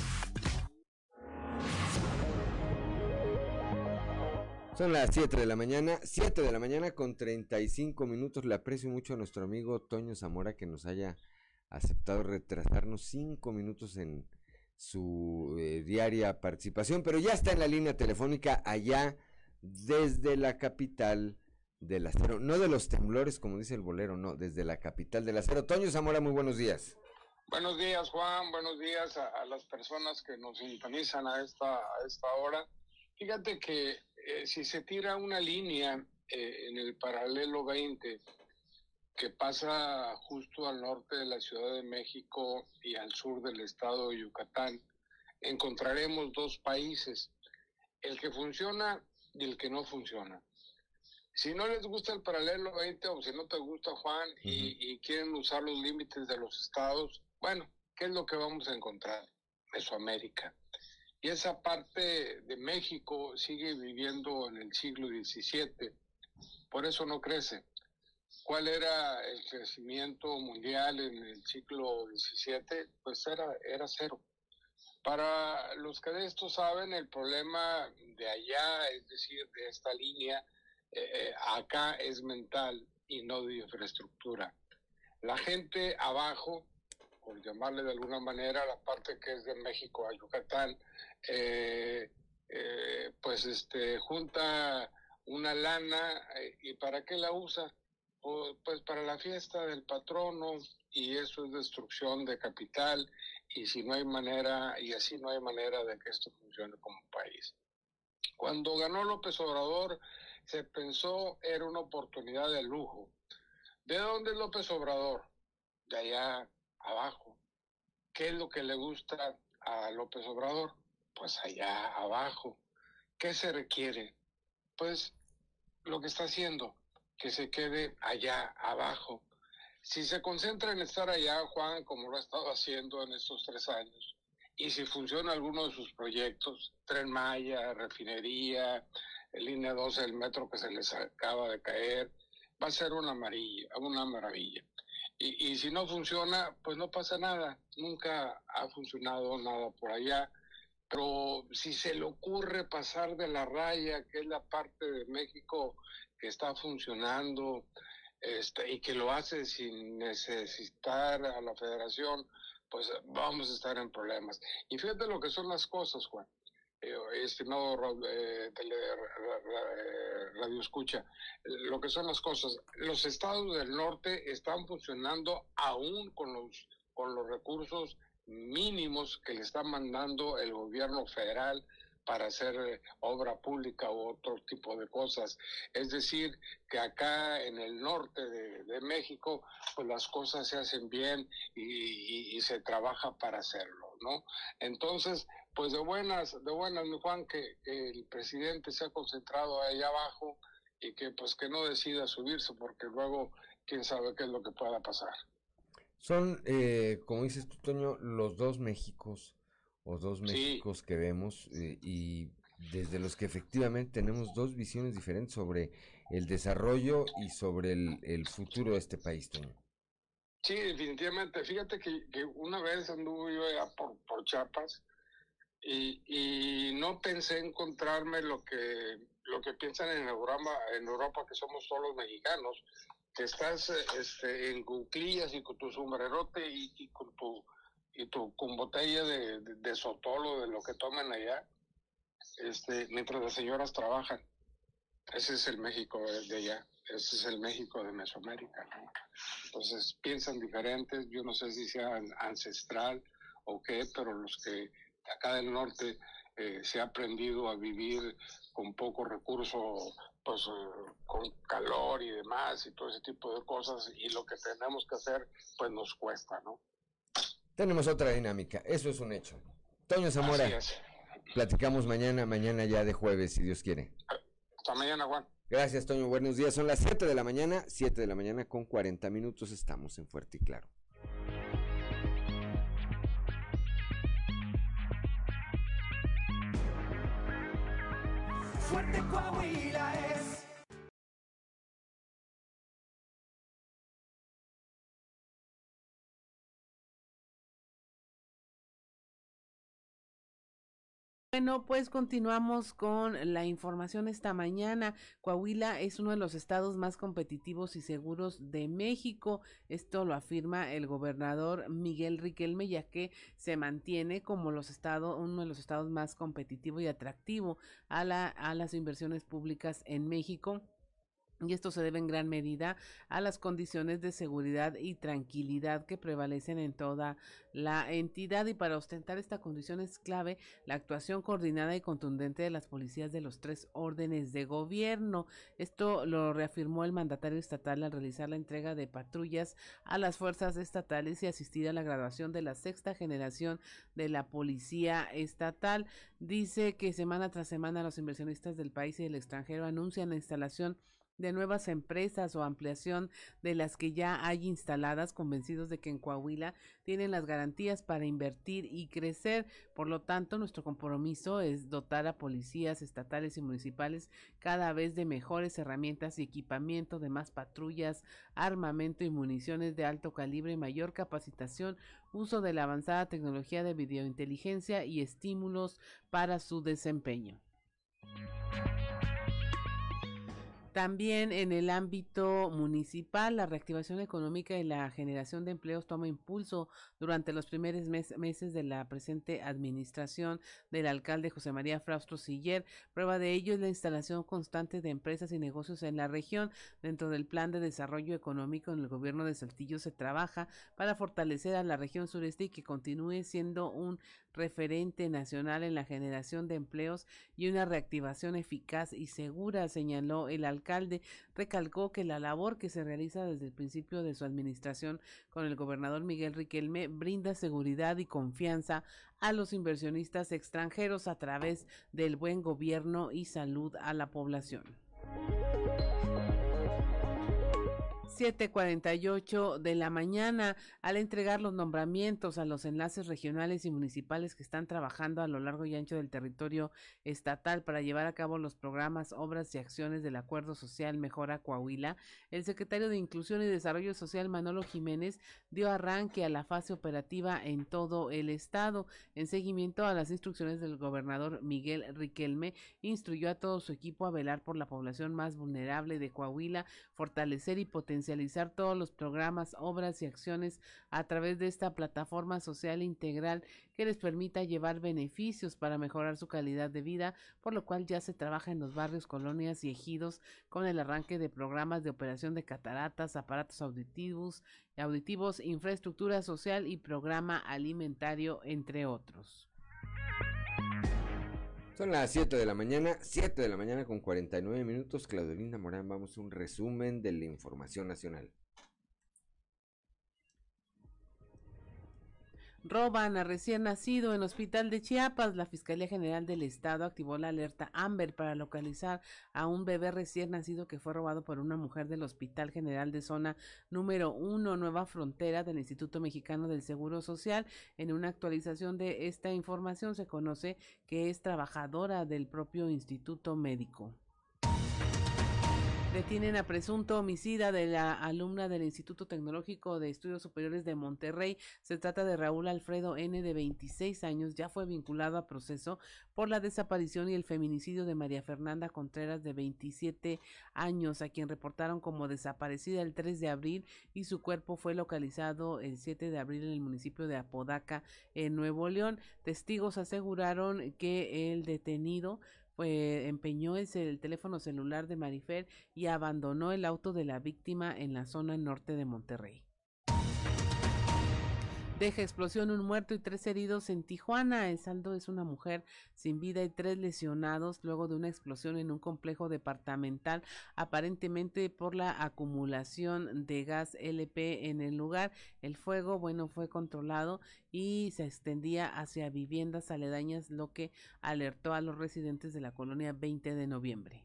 Son las 7 de la mañana, 7 de la mañana con 35 minutos. Le aprecio mucho a nuestro amigo Toño Zamora que nos haya aceptado retrasarnos 5 minutos en su eh, diaria participación, pero ya está en la línea telefónica allá desde la capital del acero, no de los temblores como dice el bolero, no, desde la capital del acero. Toño Zamora, muy buenos días. Buenos días, Juan. Buenos días a, las personas que nos sintonizan a esta, a esta hora. Fíjate que eh, si se tira una línea eh, en el paralelo 20 que pasa justo al norte de la Ciudad de México y al sur del estado de Yucatán, encontraremos dos países. el que funciona y el que no funciona. Si no les gusta el paralelo 20 o si no te gusta Juan y, y quieren usar los límites de los estados, bueno, ¿qué es lo que vamos a encontrar? Mesoamérica. Y esa parte de México sigue viviendo en el siglo XVII, por eso no crece. ¿Cuál era el crecimiento mundial en el siglo XVII? Pues era, era cero. Para los que de esto saben, el problema de allá, es decir, de esta línea, eh, acá es mental y no de infraestructura. La gente abajo, por llamarle de alguna manera, la parte que es de México a Yucatán, eh, eh, pues este, junta una lana y ¿para qué la usa? pues para la fiesta del patrono y eso es destrucción de capital y si no hay manera y así no hay manera de que esto funcione como país. Cuando ganó López Obrador se pensó era una oportunidad de lujo. ¿De dónde es López Obrador? De allá abajo. ¿Qué es lo que le gusta a López Obrador? Pues allá abajo. ¿Qué se requiere? Pues lo que está haciendo, que se quede allá abajo. Si se concentra en estar allá, Juan, como lo ha estado haciendo en estos tres años, y si funciona alguno de sus proyectos, Tren Maya, refinería, línea 12 del metro que se les acaba de caer, va a ser una, amarilla, una maravilla. Y, y si no funciona, pues no pasa nada. Nunca ha funcionado nada por allá. Pero si se le ocurre pasar de la raya, que es la parte de México que está funcionando este, y que lo hace sin necesitar a la federación, pues vamos a estar en problemas. Y fíjate lo que son las cosas, Juan. Eh, estimado eh, radio escucha, lo que son las cosas. Los estados del norte están funcionando aún con los, con los recursos mínimos que le está mandando el gobierno federal para hacer eh, obra pública u otro tipo de cosas. Es decir, que acá en el norte de, México, pues las cosas se hacen bien y, se trabaja para hacerlo, ¿no? Entonces, pues de buenas, de buenas, mi Juan, que, el presidente se ha concentrado ahí abajo y que pues que no decida subirse porque luego quién sabe qué es lo que pueda pasar. Son, eh, como dices tú, Toño, los dos Méxicos o dos Méxicos que vemos eh, y desde los que efectivamente tenemos dos visiones diferentes sobre el desarrollo y sobre el, futuro de este país, Toño. Sí, definitivamente. Fíjate que, que una vez anduve yo allá por, por Chiapas y, y, no pensé encontrarme lo que lo que piensan en Europa, en Europa que somos todos los mexicanos, que estás este, en cuclillas y con tu sombrerote y, y con tu y tu, con botella de, de, sotolo, de lo que toman allá, este, mientras las señoras trabajan. Ese es el México de allá, ese es el México de Mesoamérica. Entonces piensan diferentes, yo no sé si sea ancestral o qué, pero los que acá del norte eh, se ha aprendido a vivir con poco recurso, pues eh, con calor y demás y todo ese tipo de cosas y lo que tenemos que hacer pues nos cuesta, ¿no? tenemos otra dinámica. Eso es un hecho. Toño Zamora, platicamos mañana, mañana ya de jueves, si Dios quiere. Hasta mañana, Juan. Gracias, Toño. Buenos días. Son las 7 de la mañana, 7 de la mañana con 40 minutos. Estamos en Fuerte y Claro. Fuerte Coahuila es Bueno, pues continuamos con la información esta mañana. Coahuila es uno de los estados más competitivos y seguros de México. Esto lo afirma el gobernador Miguel Riquelme, ya que se mantiene como los estados, uno de los estados más competitivo y atractivo a, la, a las inversiones públicas en México y esto se debe en gran medida a las condiciones de seguridad y tranquilidad que prevalecen en toda la entidad y para ostentar esta condición es clave la actuación coordinada y contundente de las policías de los tres órdenes de gobierno. Esto lo reafirmó el mandatario estatal al realizar la entrega de patrullas a las fuerzas estatales y asistir a la graduación de la sexta generación de la policía estatal. Dice que semana tras semana los inversionistas del país y del extranjero anuncian la instalación de nuevas empresas o ampliación de las que ya hay instaladas, convencidos de que en Coahuila tienen las garantías para invertir y crecer. Por lo tanto, nuestro compromiso es dotar a policías estatales y municipales cada vez de mejores herramientas y equipamiento, de más patrullas, armamento y municiones de alto calibre mayor capacitación, uso de la avanzada tecnología de videointeligencia y estímulos para su desempeño. También en el ámbito municipal, la reactivación económica y la generación de empleos toma impulso durante los primeros meses de la presente administración del alcalde José María Fraustro Siller. Prueba de ello es la instalación constante de empresas y negocios en la región. Dentro del plan de desarrollo económico en el gobierno de Saltillo se trabaja para fortalecer a la región sureste y que continúe siendo un referente nacional en la generación de empleos y una reactivación eficaz y segura, señaló el alcalde. Recalcó que la labor que se realiza desde el principio de su administración con el gobernador Miguel Riquelme brinda seguridad y confianza a los inversionistas extranjeros a través del buen gobierno y salud a la población. 7:48 de la mañana al entregar los nombramientos a los enlaces regionales y municipales que están trabajando a lo largo y ancho del territorio estatal para llevar a cabo los programas, obras y acciones del Acuerdo Social Mejora Coahuila, el secretario de Inclusión y Desarrollo Social Manolo Jiménez dio arranque a la fase operativa en todo el estado. En seguimiento a las instrucciones del gobernador Miguel Riquelme, instruyó a todo su equipo a velar por la población más vulnerable de Coahuila, fortalecer y potenciar todos los programas, obras y acciones a través de esta plataforma social integral que les permita llevar beneficios para mejorar su calidad de vida, por lo cual ya se trabaja en los barrios, colonias y ejidos con el arranque de programas de operación de cataratas, aparatos auditivos, infraestructura social y programa alimentario, entre otros. Son las 7 de la mañana, 7 de la mañana con 49 minutos. Claudelina Morán, vamos a un resumen de la información nacional. Roban a recién nacido en hospital de Chiapas. La Fiscalía General del Estado activó la alerta Amber para localizar a un bebé recién nacido que fue robado por una mujer del Hospital General de Zona número 1, Nueva Frontera del Instituto Mexicano del Seguro Social. En una actualización de esta información se conoce que es trabajadora del propio Instituto Médico. Detienen a presunto homicida de la alumna del Instituto Tecnológico de Estudios Superiores de Monterrey. Se trata de Raúl Alfredo N. de 26 años. Ya fue vinculado a proceso por la desaparición y el feminicidio de María Fernanda Contreras de 27 años, a quien reportaron como desaparecida el 3 de abril y su cuerpo fue localizado el 7 de abril en el municipio de Apodaca, en Nuevo León. Testigos aseguraron que el detenido pues, empeñó el, el, teléfono celular de Marifer y abandonó el auto de la víctima en la zona norte de Monterrey. Deja explosión un muerto y tres heridos en Tijuana. El saldo es una mujer sin vida y tres lesionados luego de una explosión en un complejo departamental, aparentemente por la acumulación de gas LP en el lugar. El fuego, bueno, fue controlado y se extendía hacia viviendas aledañas, lo que alertó a los residentes de la colonia 20 de noviembre.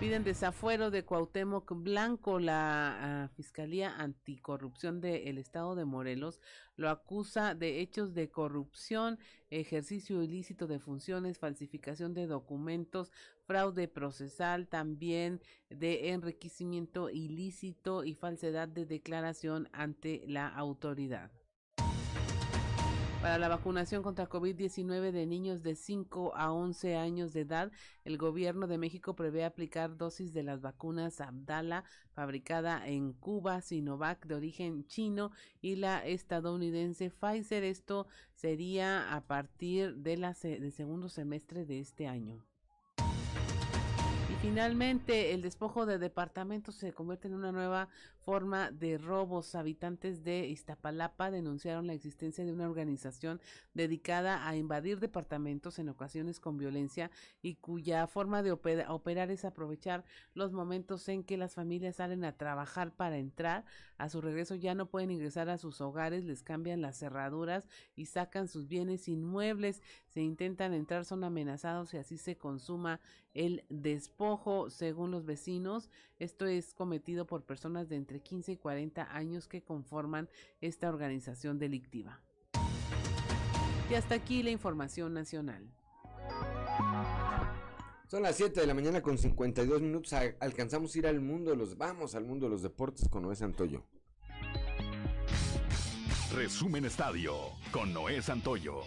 Piden desafuero de Cuauhtémoc Blanco. La ah, Fiscalía Anticorrupción del Estado de Morelos lo acusa de hechos de corrupción, ejercicio ilícito de funciones, falsificación de documentos, fraude procesal, también de enriquecimiento ilícito y falsedad de declaración ante la autoridad. Para la vacunación contra COVID-19 de niños de 5 a 11 años de edad, el gobierno de México prevé aplicar dosis de las vacunas Abdala, fabricada en Cuba, Sinovac de origen chino y la estadounidense Pfizer. Esto sería a partir de del segundo semestre de este año Finalmente, el despojo de departamentos se convierte en una nueva forma de robos. Habitantes de Iztapalapa denunciaron la existencia de una organización dedicada a invadir departamentos en ocasiones con violencia y cuya forma de operar es aprovechar los momentos en que las familias salen a trabajar para entrar. A su regreso ya no pueden ingresar a sus hogares, les cambian las cerraduras y sacan sus bienes inmuebles. Se intentan entrar, son amenazados y así se consuma el despojo, según los vecinos. Esto es cometido por personas de entre 15 y 40 años que conforman esta organización delictiva. Y hasta aquí la información nacional. Son las 7 de la mañana con 52 minutos. Alcanzamos a ir al mundo de los... Vamos al mundo de los deportes con Noé Santoyo. Resumen Estadio con Noé Santoyo.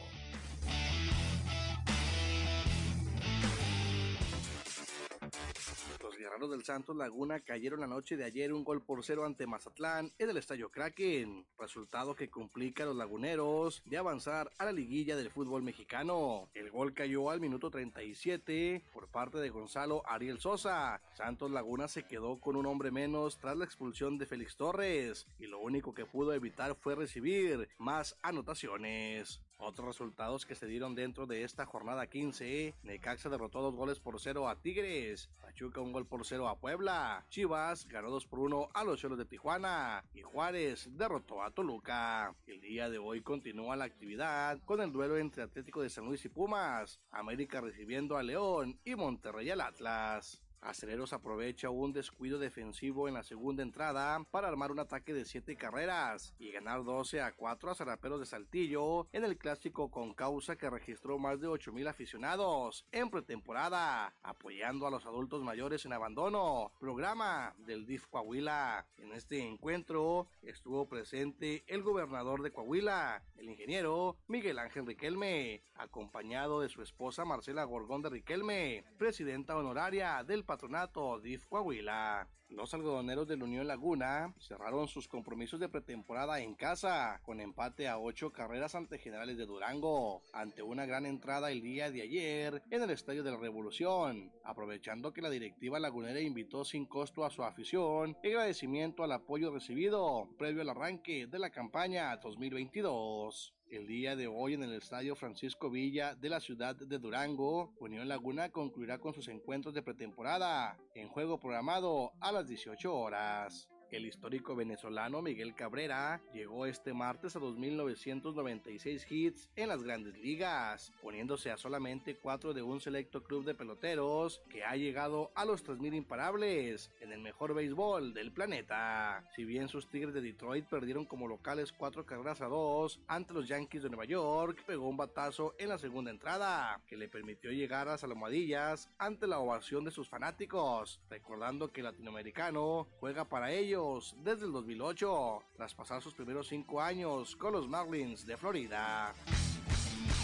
Guerreros del Santos Laguna cayeron la noche de ayer un gol por cero ante Mazatlán en el Estadio Kraken, resultado que complica a los laguneros de avanzar a la liguilla del fútbol mexicano. El gol cayó al minuto 37 por parte de Gonzalo Ariel Sosa. Santos Laguna se quedó con un hombre menos tras la expulsión de Félix Torres y lo único que pudo evitar fue recibir más anotaciones. Otros resultados que se dieron dentro de esta jornada 15, Necaxa derrotó dos goles por cero a Tigres, Pachuca un gol por cero a Puebla, Chivas ganó 2 por 1 a los Cholos de Tijuana y Juárez derrotó a Toluca. El día de hoy continúa la actividad con el duelo entre Atlético de San Luis y Pumas, América recibiendo a León y Monterrey al Atlas. Aceleros aprovecha un descuido defensivo en la segunda entrada para armar un ataque de 7 carreras y ganar 12 a 4 a Zaraperos de Saltillo en el clásico con causa que registró más de 8 mil aficionados en pretemporada, apoyando a los adultos mayores en abandono, programa del DIF Coahuila. En este encuentro estuvo presente el gobernador de Coahuila, el ingeniero Miguel Ángel Riquelme, acompañado de su esposa Marcela Gorgón de Riquelme, presidenta honoraria del patronato DIF Coahuila. Los algodoneros de la Unión Laguna cerraron sus compromisos de pretemporada en casa, con empate a ocho carreras ante Generales de Durango, ante una gran entrada el día de ayer en el Estadio de la Revolución, aprovechando que la directiva lagunera invitó sin costo a su afición en agradecimiento al apoyo recibido previo al arranque de la campaña 2022. El día de hoy en el Estadio Francisco Villa de la ciudad de Durango, Unión Laguna concluirá con sus encuentros de pretemporada en juego programado a las 18 horas. El histórico venezolano Miguel Cabrera llegó este martes a 2.996 hits en las grandes ligas, poniéndose a solamente 4 de un selecto club de peloteros que ha llegado a los 3.000 imparables en el mejor béisbol del planeta. Si bien sus Tigres de Detroit perdieron como locales 4 carreras a 2 ante los Yankees de Nueva York, pegó un batazo en la segunda entrada que le permitió llegar a las almohadillas ante la ovación de sus fanáticos, recordando que el latinoamericano juega para ellos desde el 2008, tras pasar sus primeros cinco años con los Marlins de Florida.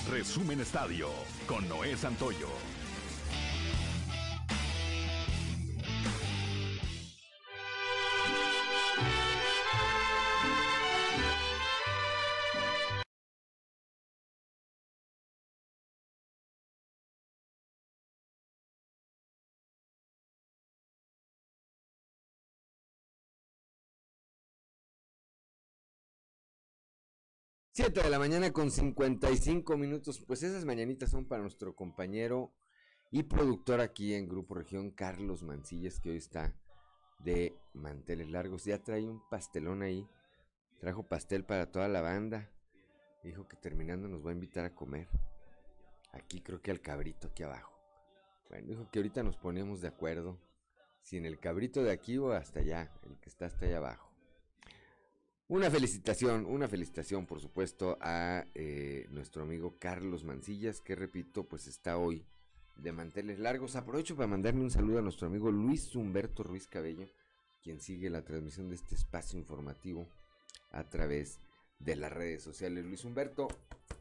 Resumen Estadio con Noé Santoyo. 7 de la mañana con 55 minutos. Pues esas mañanitas son para nuestro compañero y productor aquí en Grupo Región, Carlos Mancillas, que hoy está de manteles largos. Ya trae un pastelón ahí. Trajo pastel para toda la banda. Dijo que terminando nos va a invitar a comer. Aquí creo que al cabrito aquí abajo. Bueno, dijo que ahorita nos ponemos de acuerdo. Si en el cabrito de aquí o hasta allá, el que está hasta allá abajo. Una felicitación, una felicitación por supuesto a eh, nuestro amigo Carlos Mancillas, que repito, pues está hoy de manteles largos. Aprovecho para mandarle un saludo a nuestro amigo Luis Humberto Ruiz Cabello, quien sigue la transmisión de este espacio informativo a través de las redes sociales. Luis Humberto,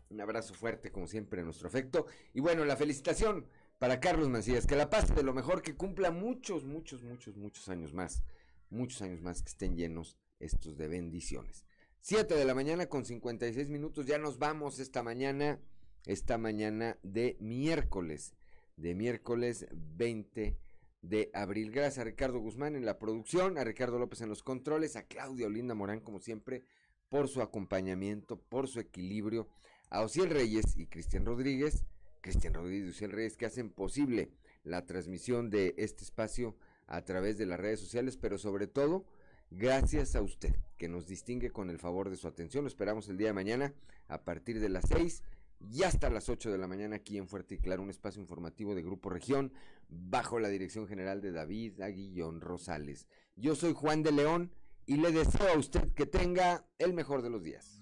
un abrazo fuerte como siempre, nuestro afecto. Y bueno, la felicitación para Carlos Mancillas, que la pase de lo mejor, que cumpla muchos, muchos, muchos, muchos años más, muchos años más que estén llenos estos de bendiciones. 7 de la mañana con 56 minutos, ya nos vamos esta mañana, esta mañana de miércoles, de miércoles 20 de abril. Gracias a Ricardo Guzmán en la producción, a Ricardo López en los controles, a Claudia Olinda Morán, como siempre, por su acompañamiento, por su equilibrio, a Ociel Reyes y Cristian Rodríguez, Cristian Rodríguez y Ociel Reyes, que hacen posible la transmisión de este espacio a través de las redes sociales, pero sobre todo, gracias a usted, que nos distingue con el favor de su atención. Lo esperamos el día de mañana a partir de las 6 y hasta las 8 de la mañana aquí en Fuerte y Claro, un espacio informativo de Grupo Región, bajo la dirección general de David Aguillón Rosales. Yo soy Juan de León y le deseo a usted que tenga el mejor de los días.